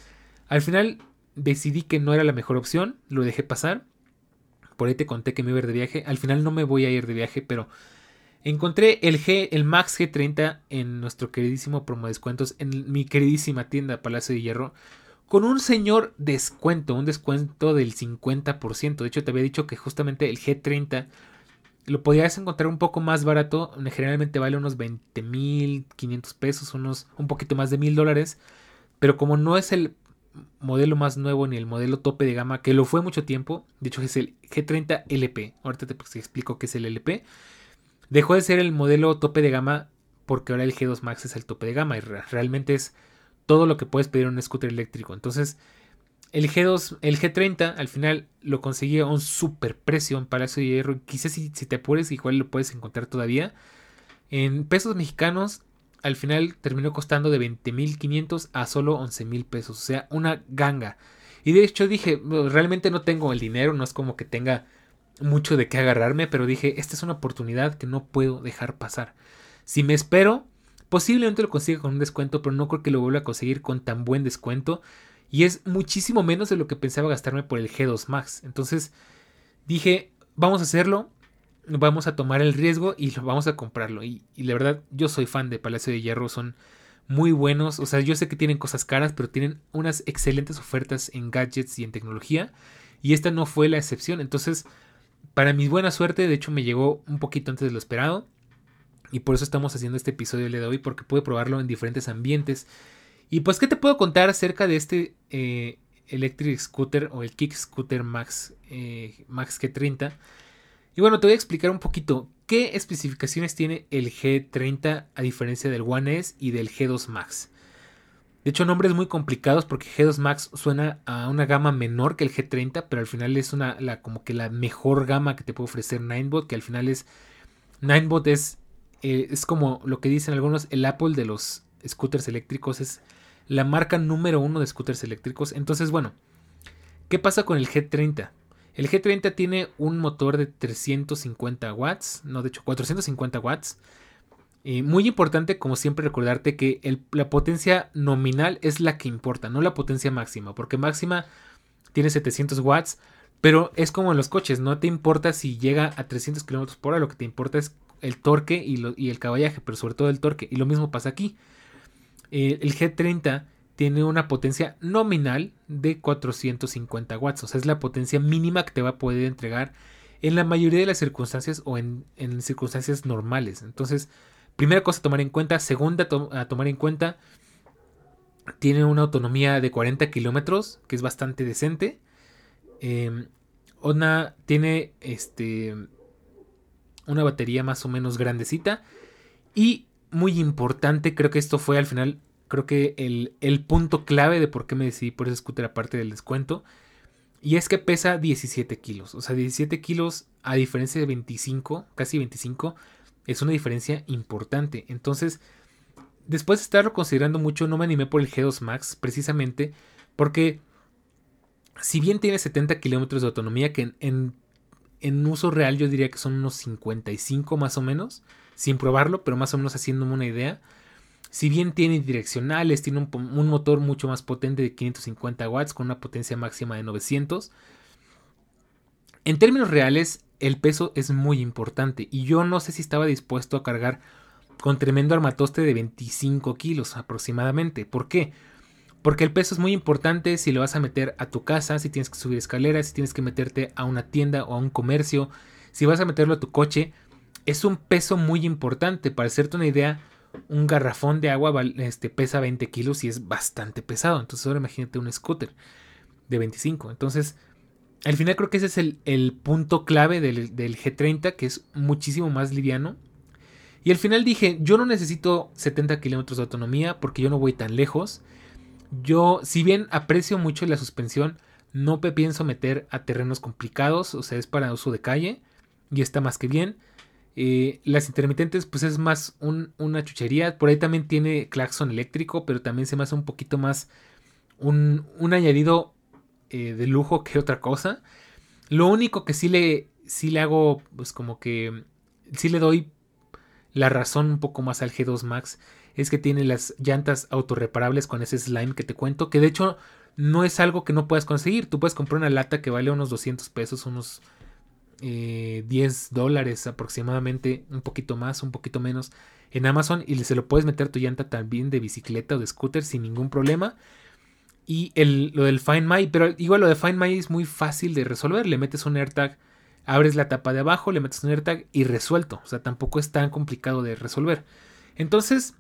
S1: Al final decidí que no era la mejor opción. Lo dejé pasar. Por ahí te conté que me iba a ir de viaje. Al final no me voy a ir de viaje. Pero. Encontré el G, el Max G30 en nuestro queridísimo promo descuentos en mi queridísima tienda Palacio de Hierro con un señor descuento, un descuento del 50%. De hecho, te había dicho que justamente el G30 lo podías encontrar un poco más barato. Generalmente vale unos 20 mil 500 pesos, unos un poquito más de mil dólares. Pero como no es el modelo más nuevo ni el modelo tope de gama, que lo fue mucho tiempo, de hecho es el G30 LP. Ahorita te explico qué es el LP. Dejó de ser el modelo tope de gama porque ahora el G2 Max es el tope de gama y realmente es todo lo que puedes pedir en un scooter eléctrico. Entonces, el G2, el G30 al final lo conseguí a un super precio en Palacio de Hierro. Quizás si, si te apures, igual lo puedes encontrar todavía. En pesos mexicanos, al final terminó costando de 20.500 a solo 11.000 pesos. O sea, una ganga. Y de hecho dije, realmente no tengo el dinero, no es como que tenga mucho de qué agarrarme, pero dije, esta es una oportunidad que no puedo dejar pasar. Si me espero, Posiblemente lo consiga con un descuento, pero no creo que lo vuelva a conseguir con tan buen descuento. Y es muchísimo menos de lo que pensaba gastarme por el G2 Max. Entonces dije, vamos a hacerlo, vamos a tomar el riesgo y vamos a comprarlo. Y, la verdad, yo soy fan de Palacio de Hierro, son muy buenos. O sea, yo sé que tienen cosas caras, pero tienen unas excelentes ofertas en gadgets y en tecnología. Y esta no fue la excepción. Entonces, para mi buena suerte, de hecho me llegó un poquito antes de lo esperado. Y por eso estamos haciendo este episodio de hoy, porque pude probarlo en diferentes ambientes. Y pues, ¿qué te puedo contar acerca de este eh, Electric Scooter o el Kick Scooter Max, eh, Max G30? Y bueno, te voy a explicar un poquito qué especificaciones tiene el G30 a diferencia del One S y del G2 Max. De hecho, nombres muy complicados porque G2 Max suena a una gama menor que el G30, pero al final es una, la, como que la mejor gama que te puede ofrecer Ninebot, que al final es Ninebot es eh, es como lo que dicen algunos, el Apple de los scooters eléctricos es la marca número uno de scooters eléctricos. Entonces, bueno, ¿qué pasa con el G30? El G30 tiene un motor de 350 watts, no, de hecho 450 watts. Y muy importante, como siempre, recordarte que la potencia nominal es la que importa, no la potencia máxima, porque máxima tiene 700 watts, pero es como en los coches, no te importa si llega a 300 km por hora, lo que te importa es el torque y, el caballaje, pero sobre todo el torque. Y lo mismo pasa aquí. El G30 tiene una potencia nominal de 450 watts, o sea, es la potencia mínima que te va a poder entregar en la mayoría de las circunstancias o en, circunstancias normales. Entonces, primera cosa a tomar en cuenta, segunda a tomar en cuenta, tiene una autonomía de 40 kilómetros, que es bastante decente. Eh, tiene este una batería más o menos grandecita. Y muy importante, creo que esto fue al final, creo que el, punto clave de por qué me decidí por ese scooter aparte del descuento. Y es que pesa 17 kilos. O sea, 17 kilos a diferencia de 25, casi 25, es una diferencia importante. Entonces, después de estarlo considerando mucho, no me animé por el G2 Max, precisamente porque si bien tiene 70 kilómetros de autonomía, que en en uso real yo diría que son unos 55 más o menos, sin probarlo, pero más o menos haciéndome una idea. Si bien tiene direccionales, tiene un, motor mucho más potente de 550 watts con una potencia máxima de 900. En términos reales, el peso es muy importante y yo no sé si estaba dispuesto a cargar con tremendo armatoste de 25 kilos aproximadamente. ¿Por qué? El peso es muy importante si lo vas a meter a tu casa, si tienes que subir escaleras, si tienes que meterte a una tienda o a un comercio, si vas a meterlo a tu coche. Es un peso muy importante. Para hacerte una idea, un garrafón de agua este, pesa 20 kilos y es bastante pesado. Entonces ahora imagínate un scooter de 25. Entonces, al final creo que ese es el, punto clave del G30, que es muchísimo más liviano y al final dije, yo no necesito 70 kilómetros de autonomía porque yo no voy tan lejos. Yo, si bien aprecio mucho la suspensión, no me pienso meter a terrenos complicados, o sea, es para uso de calle y está más que bien. Eh, las intermitentes, pues es más una chuchería. Por ahí también tiene claxon eléctrico, pero también se me hace un poquito más un, añadido eh, de lujo que otra cosa. Lo único que sí le, sí le hago, pues como que sí le doy la razón un poco más al G2 Max es que tiene las llantas autorreparables con ese slime que te cuento, que de hecho no es algo que no puedas conseguir. Tú puedes comprar una lata que vale unos 200 pesos, unos 10 eh, dólares aproximadamente, un poquito más, un poquito menos en Amazon y se lo puedes meter tu llanta también de bicicleta o de scooter sin ningún problema. Y el, lo del Find My, pero igual lo de Find My es muy fácil de resolver. Le metes un AirTag abres la tapa de abajo, le metes un AirTag y resuelto. O sea, tampoco es tan complicado de resolver. Entonces,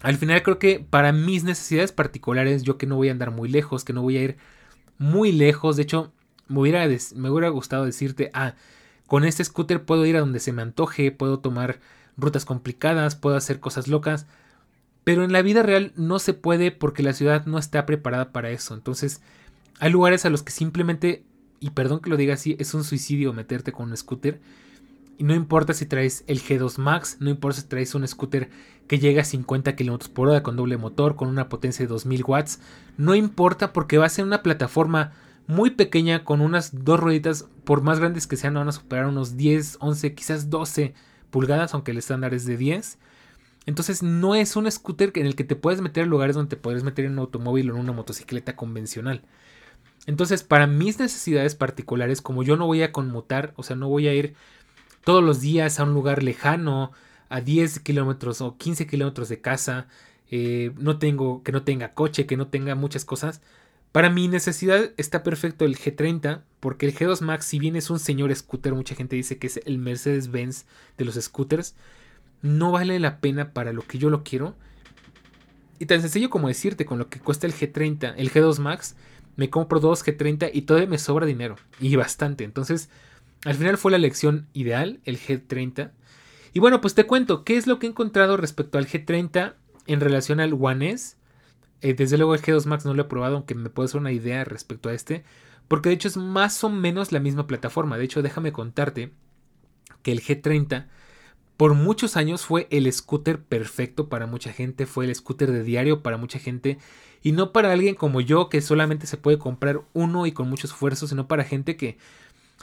S1: al final creo que para mis necesidades particulares, yo que no voy a andar muy lejos, que no voy a ir muy lejos, de hecho, me hubiera, me hubiera gustado decirte, ah, con este scooter puedo ir a donde se me antoje, puedo tomar rutas complicadas, puedo hacer cosas locas. Pero en la vida real no se puede porque la ciudad no está preparada para eso. Entonces, hay lugares a los que simplemente y perdón que lo diga así, es un suicidio meterte con un scooter. Y no importa si traes el G2 Max, no importa si traes un scooter que llega a 50 km por hora con doble motor, con una potencia de 2000 watts, no importa porque va a ser una plataforma muy pequeña con unas dos rueditas, por más grandes que sean, van a superar unos 10, 11, quizás 12 pulgadas, aunque el estándar es de 10. Entonces no es un scooter en el que te puedes meter en lugares donde te puedes meter en un automóvil o en una motocicleta convencional. Entonces, para mis necesidades particulares, como yo no voy a conmutar, o sea, no voy a ir todos los días a un lugar lejano, a 10 kilómetros o 15 kilómetros de casa, eh, no tengo, que no tenga coche, que no tenga muchas cosas. Para mi necesidad está perfecto el G30, porque el G2 Max, si bien es un señor scooter, mucha gente dice que es el Mercedes-Benz de los scooters, no vale la pena para lo que yo lo quiero. Y tan sencillo como decirte, con lo que cuesta el G30, el G2 Max, me compro dos G30 y todavía me sobra dinero. Y bastante. Entonces, al final fue la elección ideal, el G30. Y bueno, pues te cuento, ¿qué es lo que he encontrado respecto al G30 en relación al One S? Eh, desde luego el G2 Max no lo he probado, aunque me puede hacer una idea respecto a este. Porque de hecho es más o menos la misma plataforma. De hecho, déjame contarte que el G30 por muchos años fue el scooter perfecto para mucha gente, fue el scooter de diario para mucha gente y no para alguien como yo que solamente se puede comprar uno y con mucho esfuerzo, sino para gente que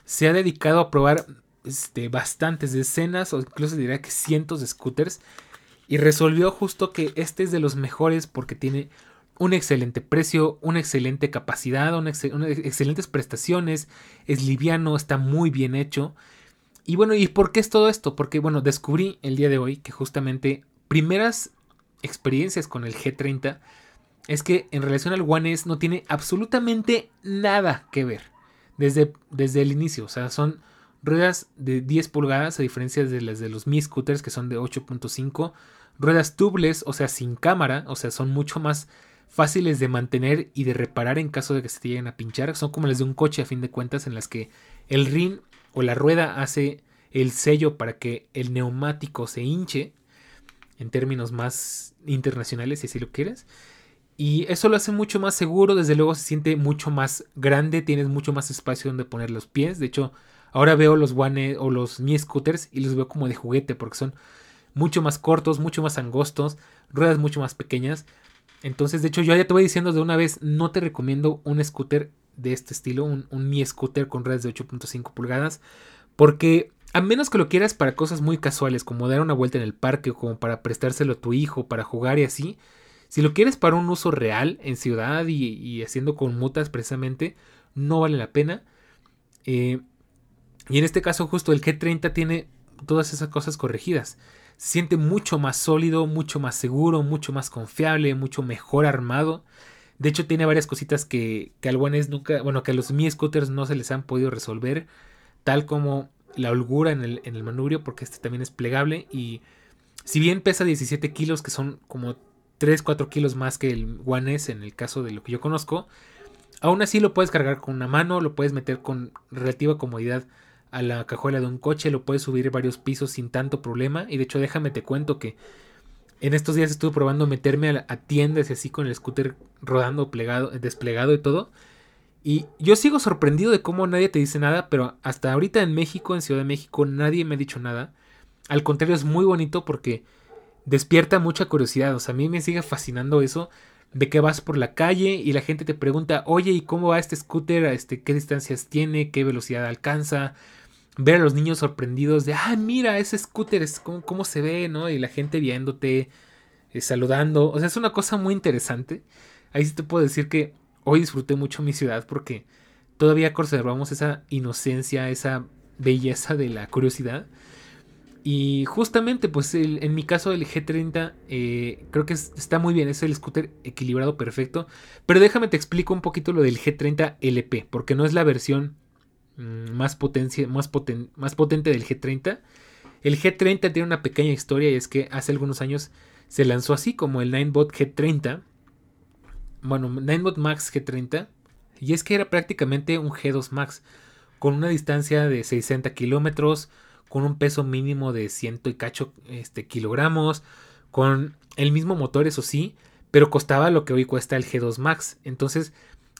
S1: se ha dedicado a probar este, bastantes decenas o incluso diría que cientos de scooters y resolvió justo que este es de los mejores porque tiene un excelente precio, una excelente capacidad, excelentes prestaciones, es liviano, está muy bien hecho y bueno, ¿y por qué es todo esto? Porque bueno, descubrí el día de hoy que justamente primeras experiencias con el G30 es que en relación al One S no tiene absolutamente nada que ver desde, desde el inicio. O sea, son ruedas de 10 pulgadas a diferencia de las de los Mi Scooters que son de 8.5. Ruedas tubeless, o sea, sin cámara, o sea, son mucho más fáciles de mantener y de reparar en caso de que se te lleguen a pinchar. Son como las de un coche a fin de cuentas en las que el rin o la rueda hace el sello para que el neumático se hinche en términos más internacionales, si así lo quieres. Y eso lo hace mucho más seguro, desde luego se siente mucho más grande, tienes mucho más espacio donde poner los pies. De hecho, ahora veo los One o los Mi Scooters y los veo como de juguete porque son mucho más cortos, mucho más angostos, ruedas mucho más pequeñas. Entonces, de hecho, yo ya te voy diciendo de una vez, no te recomiendo un scooter de este estilo, un, Mi Scooter con ruedas de 8.5 pulgadas, porque a menos que lo quieras para cosas muy casuales, como dar una vuelta en el parque o como para prestárselo a tu hijo, para jugar y así. Si lo quieres para un uso real en ciudad y, haciendo conmutas precisamente, no vale la pena. Eh, y en este caso justo el G30 tiene todas esas cosas corregidas. Siente mucho más sólido, mucho más seguro, mucho más confiable, mucho mejor armado. De hecho tiene varias cositas que, que al One nunca, bueno, que a los Mi Scooters no se les han podido resolver. Tal como la holgura en el, en el manubrio, porque este también es plegable. Y si bien pesa 17 kilos, que son como 3, 4 kilos más que el One S en el caso de lo que yo conozco, aún así lo puedes cargar con una mano, lo puedes meter con relativa comodidad a la cajuela de un coche, lo puedes subir varios pisos sin tanto problema. Y de hecho, déjame te cuento que en estos días estuve probando meterme a, tiendas y así con el scooter rodando, plegado, desplegado y todo. Y yo sigo sorprendido de cómo nadie te dice nada, pero hasta ahorita en México, en Ciudad de México, nadie me ha dicho nada. Al contrario, es muy bonito porque despierta mucha curiosidad. O sea, a mí me sigue fascinando eso de que vas por la calle y la gente te pregunta, oye, ¿y cómo va este scooter? Este, ¿Qué distancias tiene? ¿Qué velocidad alcanza? Ver a los niños sorprendidos de, ah, mira, ese scooter, es cómo, se ve, ¿no? Y la gente viéndote, eh, saludando. O sea, es una cosa muy interesante. Ahí sí te puedo decir que hoy disfruté mucho mi ciudad porque todavía conservamos esa inocencia, esa belleza de la curiosidad. Y justamente, pues en mi caso el G30 eh, creo que está muy bien, es el scooter equilibrado perfecto. Pero déjame te explico un poquito lo del G30 LP, porque no es la versión más, potencia, más, más potente del G30. El G30 tiene una pequeña historia y es que hace algunos años se lanzó así como el Ninebot G30 bueno, Ninebot Max G30, y es que era prácticamente un G2 Max, con una distancia de 60 kilómetros, con un peso mínimo de 100 y cacho este, kilogramos, con el mismo motor, eso sí, pero costaba lo que hoy cuesta el G2 Max. Entonces,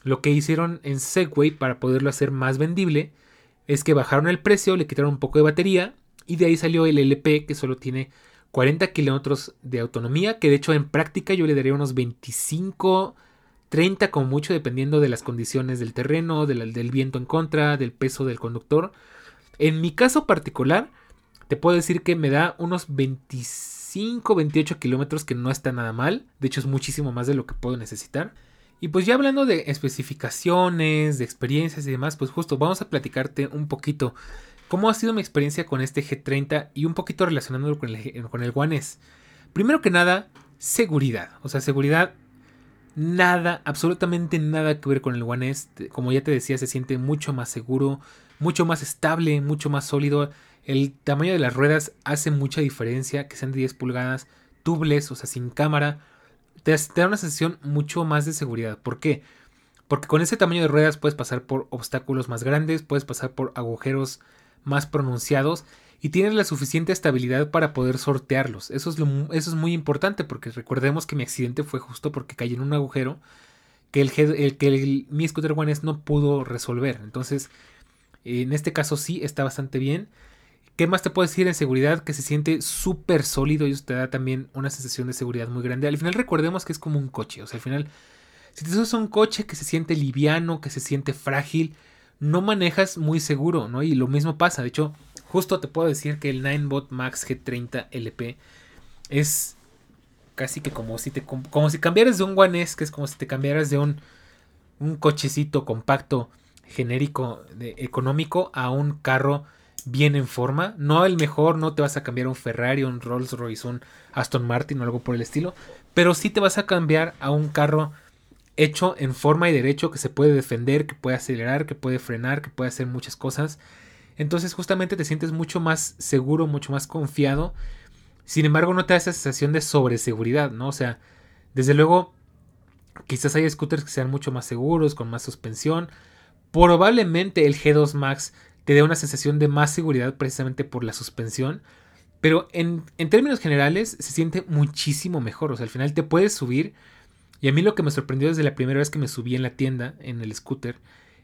S1: lo que hicieron en Segway para poderlo hacer más vendible es que bajaron el precio, le quitaron un poco de batería y de ahí salió el LP que solo tiene 40 kilómetros de autonomía, que de hecho en práctica yo le daría unos 25 30 como mucho dependiendo de las condiciones del terreno, del, viento en contra, del peso del conductor. En mi caso particular, te puedo decir que me da unos 25, 28 kilómetros que no está nada mal. De hecho es muchísimo más de lo que puedo necesitar. Y pues ya hablando de especificaciones, de experiencias y demás, pues justo vamos a platicarte un poquito cómo ha sido mi experiencia con este G30 y un poquito relacionándolo con el, con One S. Primero que nada, seguridad. O sea, seguridad nada, absolutamente nada que ver con el One S. Como ya te decía, se siente mucho más seguro, mucho más estable, mucho más sólido. El tamaño de las ruedas hace mucha diferencia, que sean de 10 pulgadas, tubeless, o sea, sin cámara. Te, da una sensación mucho más de seguridad. ¿Por qué? Porque con ese tamaño de ruedas puedes pasar por obstáculos más grandes, puedes pasar por agujeros más pronunciados y tienes la suficiente estabilidad para poder sortearlos. Eso es, eso es muy importante porque recordemos que mi accidente fue justo porque caí en un agujero que el, que mi scooter One S no pudo resolver. Entonces, en este caso sí está bastante bien. ¿Qué más te puedo decir en seguridad? Que se siente súper sólido y eso te da también una sensación de seguridad muy grande. Al final recordemos que es como un coche. O sea, al final, si te subes un coche que se siente liviano, que se siente frágil, no manejas muy seguro, ¿no? Y lo mismo pasa. De hecho, Justo te puedo decir que el Ninebot Max G30 LP es casi que como si te como si cambiaras de un One S, que es como si te cambiaras de un, un cochecito compacto genérico económico a un carro bien en forma. No el mejor, no te vas a cambiar un Ferrari, un Rolls Royce, un Aston Martin o algo por el estilo, pero sí te vas a cambiar a un carro hecho en forma y derecho que se puede defender, que puede acelerar, que puede frenar, que puede hacer muchas cosas. Entonces justamente te sientes mucho más seguro, mucho más confiado. Sin embargo, no te da esa sensación de sobreseguridad, ¿no? O sea, desde luego, quizás hay scooters que sean mucho más seguros, con más suspensión. Probablemente el G2 Max te dé una sensación de más seguridad precisamente por la suspensión. Pero en, en, términos generales se siente muchísimo mejor. O sea, al final te puedes subir. Y a mí lo que me sorprendió desde la primera vez que me subí en la tienda, en el scooter,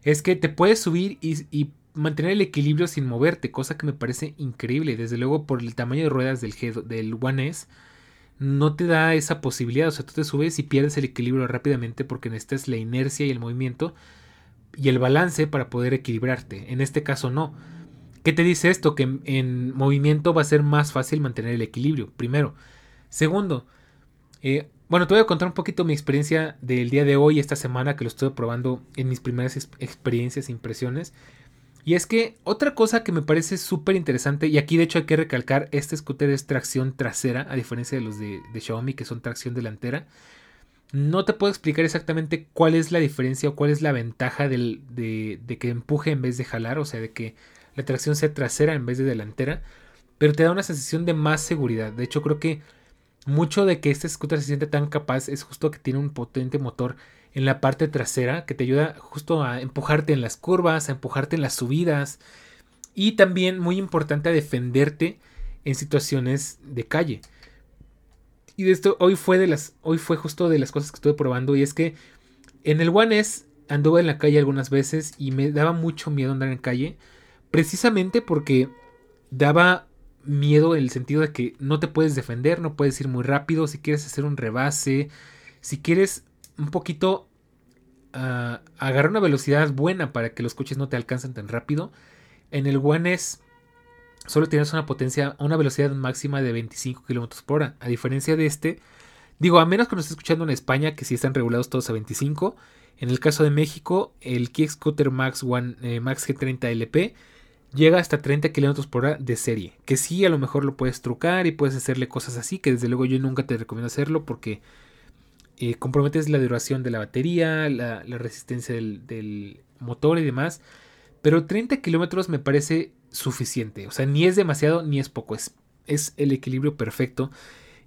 S1: es que te puedes subir y, mantener el equilibrio sin moverte, cosa que me parece increíble. Desde luego, por el tamaño de ruedas del, del One S, no te da esa posibilidad. O sea, tú te subes y pierdes el equilibrio rápidamente porque necesitas la inercia y el movimiento y el balance para poder equilibrarte. En este caso, no. ¿Qué te dice esto? Que en, movimiento va a ser más fácil mantener el equilibrio, primero. Segundo, eh, bueno, te voy a contar un poquito mi experiencia del día de hoy, esta semana que lo estuve probando en mis primeras experiencias e impresiones. Y es que otra cosa que me parece súper interesante, y aquí de hecho hay que recalcar, este scooter es tracción trasera, a diferencia de los de, Xiaomi que son tracción delantera. No te puedo explicar exactamente cuál es la diferencia o cuál es la ventaja de, de, que empuje en vez de jalar, o sea, de que la tracción sea trasera en vez de delantera, pero te da una sensación de más seguridad. De hecho, creo que mucho de que este scooter se siente tan capaz es justo que tiene un potente motor en la parte trasera que te ayuda justo a empujarte en las curvas, a empujarte en las subidas y también muy importante a defenderte en situaciones de calle. Y de esto hoy fue de las hoy fue justo de las cosas que estuve probando y es que en el One S anduve en la calle algunas veces y me daba mucho miedo andar en calle precisamente porque daba miedo en el sentido de que no te puedes defender, no puedes ir muy rápido, si quieres hacer un rebase, si quieres un poquito uh, agarrar una velocidad buena para que los coches no te alcancen tan rápido. En el One S solo tienes una potencia, una velocidad máxima de 25 km por hora. A diferencia de este, digo, a menos que nos esté escuchando en España, que sí están regulados todos a 25. En el caso de México, el Kick Scooter Max, One, eh, Max G30 LP llega hasta 30 km por hora de serie. Que sí, a lo mejor lo puedes trucar y puedes hacerle cosas así, que desde luego yo nunca te recomiendo hacerlo porque eh, comprometes la duración de la batería, la, resistencia del, motor y demás. Pero 30 kilómetros me parece suficiente. O sea, ni es demasiado ni es poco. Es, es el equilibrio perfecto.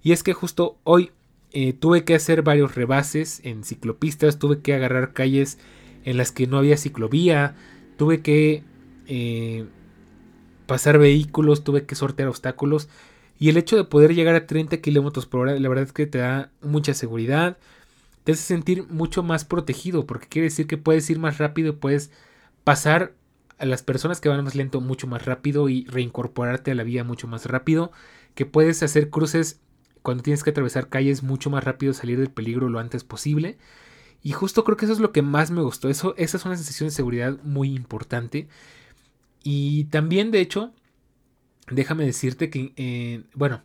S1: Y es que justo hoy eh, tuve que hacer varios rebases en ciclopistas. Tuve que agarrar calles en las que no había ciclovía. Tuve que eh, pasar vehículos. Tuve que sortear obstáculos. Y el hecho de poder llegar a 30 kilómetros por hora, la verdad es que te da mucha seguridad. Te hace sentir mucho más protegido, porque quiere decir que puedes ir más rápido, puedes pasar a las personas que van más lento mucho más rápido y reincorporarte a la vía mucho más rápido. Que puedes hacer cruces cuando tienes que atravesar calles mucho más rápido, salir del peligro lo antes posible. Y justo creo que eso es lo que más me gustó. Eso, esa es una sensación de seguridad muy importante. Y también, de hecho, déjame decirte que, eh, bueno,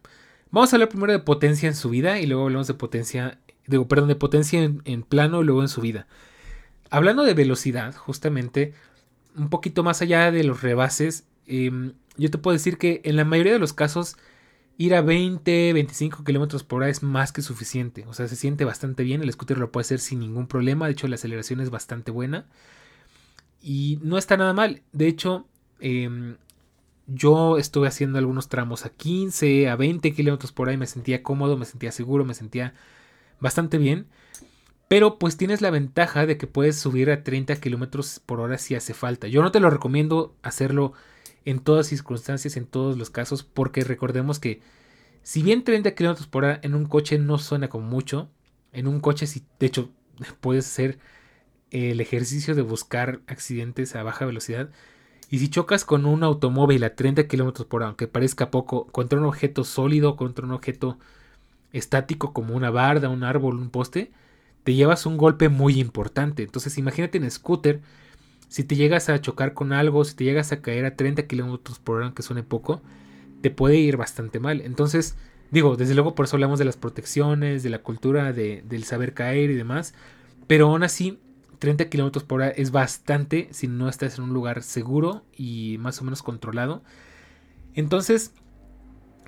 S1: vamos a hablar primero de potencia en subida y luego hablamos de potencia, digo, perdón, de potencia en, plano y luego en subida. Hablando de velocidad, justamente, un poquito más allá de los rebases, em, yo te puedo decir que en la mayoría de los casos ir a 20, 25 kilómetros por hora es más que suficiente. O sea, se siente bastante bien. El scooter lo puede hacer sin ningún problema. De hecho, la aceleración es bastante buena. Y no está nada mal. De hecho, eh, yo estuve haciendo algunos tramos a 15, a 20 kilómetros por ahí, me sentía cómodo, me sentía seguro, me sentía bastante bien. Pero pues tienes la ventaja de que puedes subir a 30 kilómetros por hora si hace falta. Yo no te lo recomiendo hacerlo en todas circunstancias, en todos los casos, porque recordemos que si bien 30 kilómetros por hora en un coche no suena como mucho, en un coche si de hecho puedes hacer el ejercicio de buscar accidentes a baja velocidad, y si chocas con un automóvil a 30 km por hora, aunque parezca poco, contra un objeto sólido, contra un objeto estático como una barda, un árbol, un poste, te llevas un golpe muy importante. Entonces imagínate en scooter, si te llegas a chocar con algo, si te llegas a caer a 30 km por hora, aunque suene poco, te puede ir bastante mal. Entonces, digo, desde luego por eso hablamos de las protecciones, de la cultura, de, del saber caer y demás. Pero aún así, 30 kilómetros por hora es bastante si no estás en un lugar seguro y más o menos controlado. Entonces,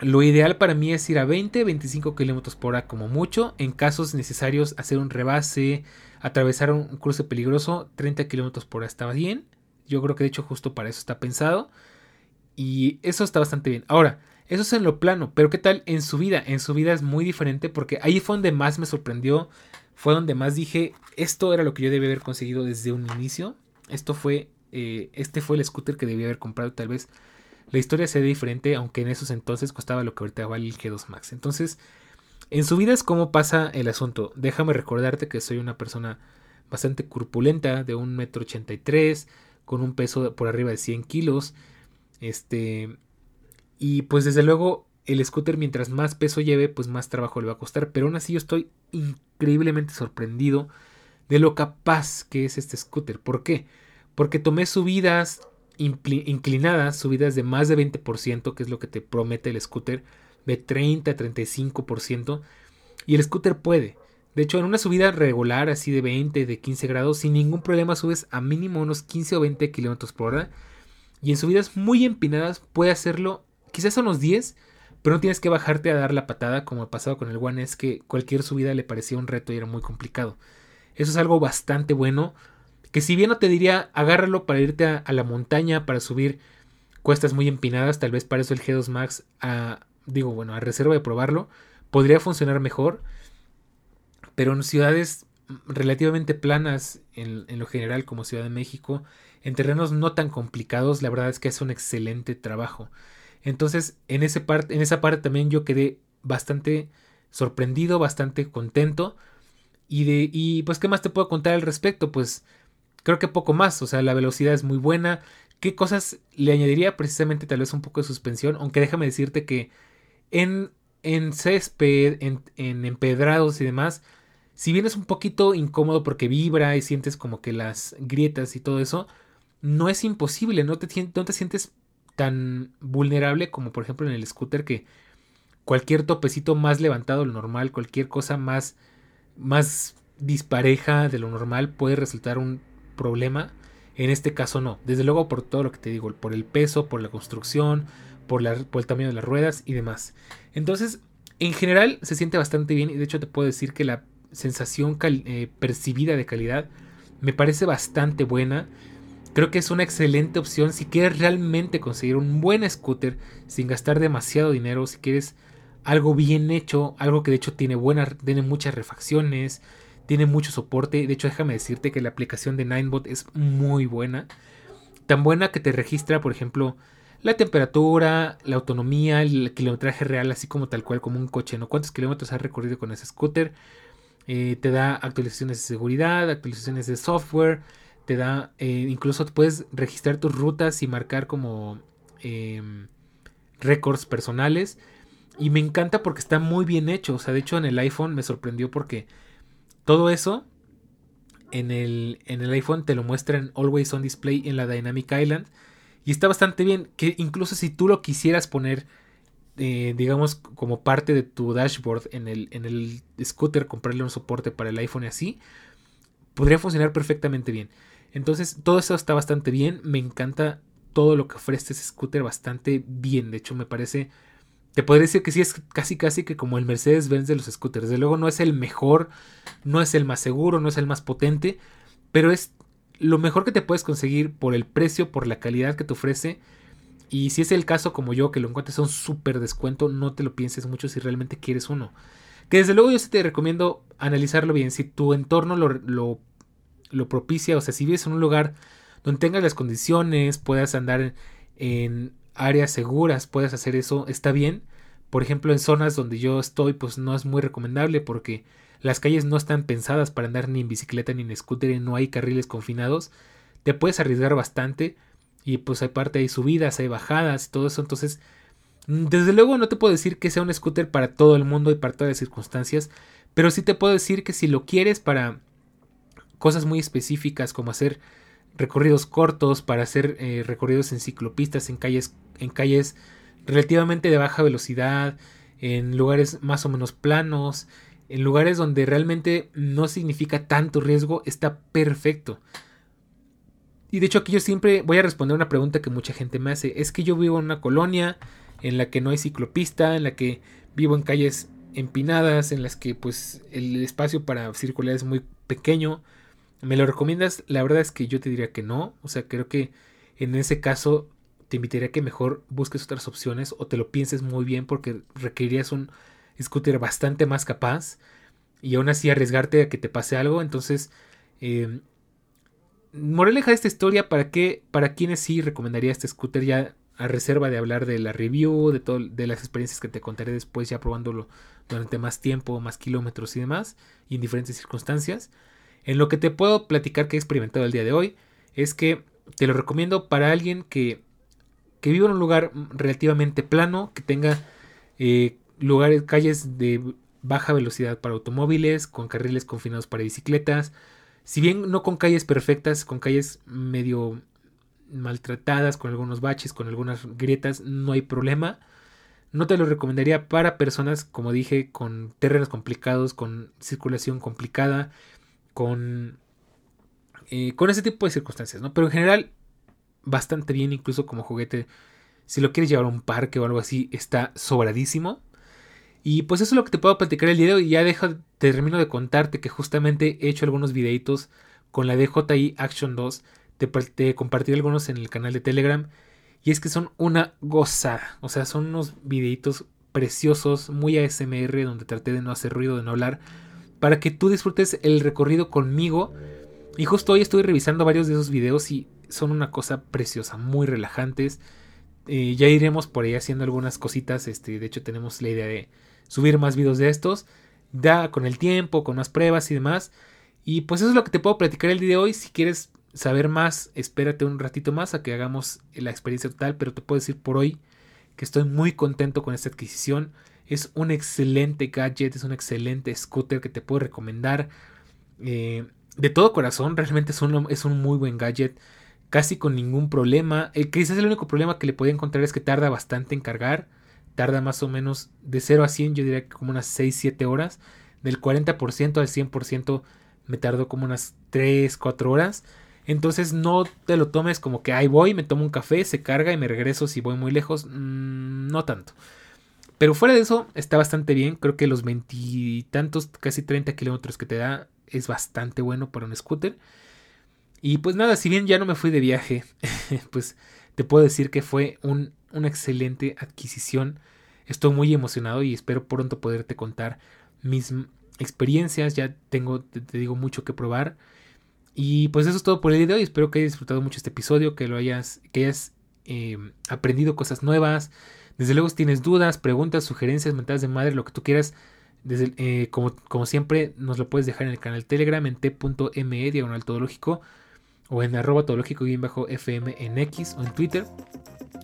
S1: lo ideal para mí es ir a 20, 25 kilómetros por hora como mucho. En casos necesarios, hacer un rebase, atravesar un cruce peligroso, 30 kilómetros por hora está bien. Yo creo que de hecho justo para eso está pensado. Y eso está bastante bien. Ahora, eso es en lo plano, pero ¿qué tal en su vida? En su vida es muy diferente porque ahí fue donde más me sorprendió fue donde más dije, esto era lo que yo debía haber conseguido desde un inicio. Esto fue, eh, este fue el scooter que debía haber comprado. Tal vez la historia sea diferente, aunque en esos entonces costaba lo que ahorita vale el G2 Max. Entonces, en su vida es como pasa el asunto. Déjame recordarte que soy una persona bastante corpulenta, de un metro ochenta y tres, con un peso por arriba de 100 kilos. Este, y pues desde luego el scooter mientras más peso lleve, pues más trabajo le va a costar. Pero aún así yo estoy increíblemente sorprendido de lo capaz que es este scooter. ¿Por qué? Porque tomé subidas inclinadas, subidas de más de 20%, que es lo que te promete el scooter, de 30 a 35%, y el scooter puede. De hecho, en una subida regular, así de 20, de 15 grados, sin ningún problema subes a mínimo unos 15 o 20 kilómetros por hora. Y en subidas muy empinadas puede hacerlo quizás a unos 10, pero no tienes que bajarte a dar la patada como ha pasado con el One S, que cualquier subida le parecía un reto y era muy complicado. Eso es algo bastante bueno. Que si bien no te diría agárralo para irte a, la montaña, para subir cuestas muy empinadas, tal vez para eso el G2 Max, a, digo, bueno, a reserva de probarlo, podría funcionar mejor. Pero en ciudades relativamente planas, en, en lo general, como Ciudad de México, en terrenos no tan complicados, la verdad es que hace un excelente trabajo. Entonces, en, ese parte, en esa parte también yo quedé bastante sorprendido, bastante contento. Y, de, y pues, ¿qué más te puedo contar al respecto? Pues creo que poco más. O sea, la velocidad es muy buena. ¿Qué cosas le añadiría? Precisamente tal vez un poco de suspensión. Aunque déjame decirte que en, en césped, en, en empedrados y demás, si bien es un poquito incómodo porque vibra y sientes como que las grietas y todo eso, no es imposible, no te, no te sientes tan vulnerable como por ejemplo en el scooter que cualquier topecito más levantado de lo normal, cualquier cosa más, más dispareja de lo normal puede resultar un problema. En este caso no. Desde luego por todo lo que te digo, por el peso, por la construcción, por, el tamaño de las ruedas y demás. Entonces, en general se siente bastante bien y de hecho te puedo decir que la sensación eh, percibida de calidad me parece bastante buena. Creo que es una excelente opción si quieres realmente conseguir un buen scooter sin gastar demasiado dinero, si quieres algo bien hecho, algo que de hecho tiene buenas, tiene muchas refacciones, tiene mucho soporte. De hecho, déjame decirte que la aplicación de Ninebot es muy buena. Tan buena que te registra, por ejemplo, la temperatura, la autonomía, el kilometraje real, así como tal cual como un coche, ¿no? ¿Cuántos kilómetros has recorrido con ese scooter? Eh, te da actualizaciones de seguridad, actualizaciones de software, te da, eh, incluso puedes registrar tus rutas y marcar como em, récords personales. Y me encanta porque está muy bien hecho. O sea, de hecho en el iPhone me sorprendió porque todo eso en el, en el iPhone te lo muestra en Always on Display en la Dynamic Island. Y está bastante bien. Que incluso si tú lo quisieras poner, eh, digamos, como parte de tu dashboard en el, en el scooter, comprarle un soporte para el iPhone y así, podría funcionar perfectamente bien. Entonces, todo eso está bastante bien. Me encanta todo lo que ofrece ese scooter bastante bien. De hecho, me parece. Te podría decir que sí es casi casi que como el Mercedes-Benz de los scooters. Desde luego no es el mejor, no es el más seguro, no es el más potente, pero es lo mejor que te puedes conseguir por el precio, por la calidad que te ofrece. Y si es el caso como yo, que lo encuentres a un súper descuento, no te lo pienses mucho si realmente quieres uno. Que desde luego yo sí te recomiendo analizarlo bien. Si tu entorno lo, lo lo propicia, o sea, si vives en un lugar donde tengas las condiciones, puedas andar en áreas seguras, puedas hacer eso, está bien. Por ejemplo, en zonas donde yo estoy, pues no es muy recomendable porque las calles no están pensadas para andar ni en bicicleta ni en scooter y no hay carriles confinados. Te puedes arriesgar bastante y pues aparte hay subidas, hay bajadas y todo eso. Entonces, desde luego no te puedo decir que sea un scooter para todo el mundo y para todas las circunstancias, pero sí te puedo decir que si lo quieres para cosas muy específicas como hacer recorridos cortos, para hacer eh, recorridos en ciclopistas, en calles, en calles relativamente de baja velocidad, en lugares más o menos planos, en lugares donde realmente no significa tanto riesgo, está perfecto. Y de hecho aquí yo siempre voy a responder una pregunta que mucha gente me hace. Es que yo vivo en una colonia en la que no hay ciclopista, en la que vivo en calles empinadas, en las que pues el espacio para circular es muy pequeño. ¿Me lo recomiendas? La verdad es que yo te diría que no. O sea, creo que en ese caso te invitaría a que mejor busques otras opciones o te lo pienses muy bien porque requerirías un scooter bastante más capaz y aún así arriesgarte a que te pase algo. Entonces, eh, moraleja de esta historia, ¿para qué? Para quienes sí recomendaría este scooter ya a reserva de hablar de la review, de, todo, de las experiencias que te contaré después ya probándolo durante más tiempo, más kilómetros y demás, y en diferentes circunstancias. En lo que te puedo platicar que he experimentado el día de hoy es que te lo recomiendo para alguien que, que viva en un lugar relativamente plano, que tenga eh, lugares, calles de baja velocidad para automóviles, con carriles confinados para bicicletas. Si bien no con calles perfectas, con calles medio maltratadas, con algunos baches, con algunas grietas, no hay problema. No te lo recomendaría para personas, como dije, con terrenos complicados, con circulación complicada, con, eh, con ese tipo de circunstancias, ¿no? Pero en general, bastante bien, incluso como juguete. Si lo quieres llevar a un parque o algo así, está sobradísimo. Y pues eso es lo que te puedo platicar el video. Y ya deja, termino de contarte que justamente he hecho algunos videitos con la DJI Action 2. Te, te compartí algunos en el canal de Telegram. Y es que son una gozada. O sea, son unos videitos preciosos, muy ASMR, donde traté de no hacer ruido, de no hablar. Para que tú disfrutes el recorrido conmigo. Y justo hoy estuve revisando varios de esos videos y son una cosa preciosa, muy relajantes. Eh, ya iremos por ahí haciendo algunas cositas. Este, de hecho, tenemos la idea de subir más videos de estos. Da con el tiempo, con más pruebas y demás. Y pues eso es lo que te puedo platicar el día de hoy. Si quieres saber más, espérate un ratito más a que hagamos la experiencia total. Pero te puedo decir por hoy que estoy muy contento con esta adquisición. Es un excelente gadget, es un excelente scooter que te puedo recomendar. Eh, de todo corazón, realmente es un, es un muy buen gadget casi con ningún problema. El quizás el único problema que le podía encontrar es que tarda bastante en cargar. Tarda más o menos de 0 a 100, yo diría que como unas 6-7 horas. Del 40% al 100% me tardó como unas 3-4 horas. Entonces no te lo tomes como que ahí voy, me tomo un café, se carga y me regreso si voy muy lejos. Mm, no tanto. Pero fuera de eso está bastante bien. Creo que los veintitantos, casi 30 kilómetros que te da es bastante bueno para un scooter. Y pues nada, si bien ya no me fui de viaje, pues te puedo decir que fue un, una excelente adquisición. Estoy muy emocionado y espero pronto poderte contar mis experiencias. Ya tengo, te, digo, mucho que probar. Y pues eso es todo por el video y espero que hayas disfrutado mucho este episodio, que lo hayas, que hayas em, aprendido cosas nuevas. Desde luego si tienes dudas, preguntas, sugerencias, mentadas de madre, lo que tú quieras, desde, eh, como, como, siempre nos lo puedes dejar en el canal Telegram en t.me diagonal todológico o en arroba todológico-fm en X o en Twitter.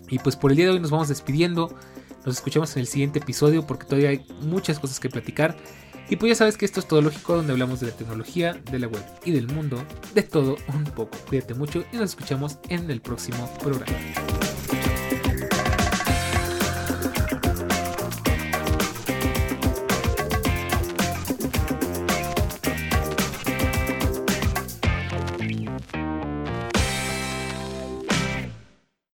S1: Y pues por el día de hoy nos vamos despidiendo. Nos escuchamos en el siguiente episodio porque todavía hay muchas cosas que platicar. Y pues ya sabes que esto es Todológico donde hablamos de la tecnología, de la web y del mundo, de todo un poco. Cuídate mucho y nos escuchamos en el próximo programa.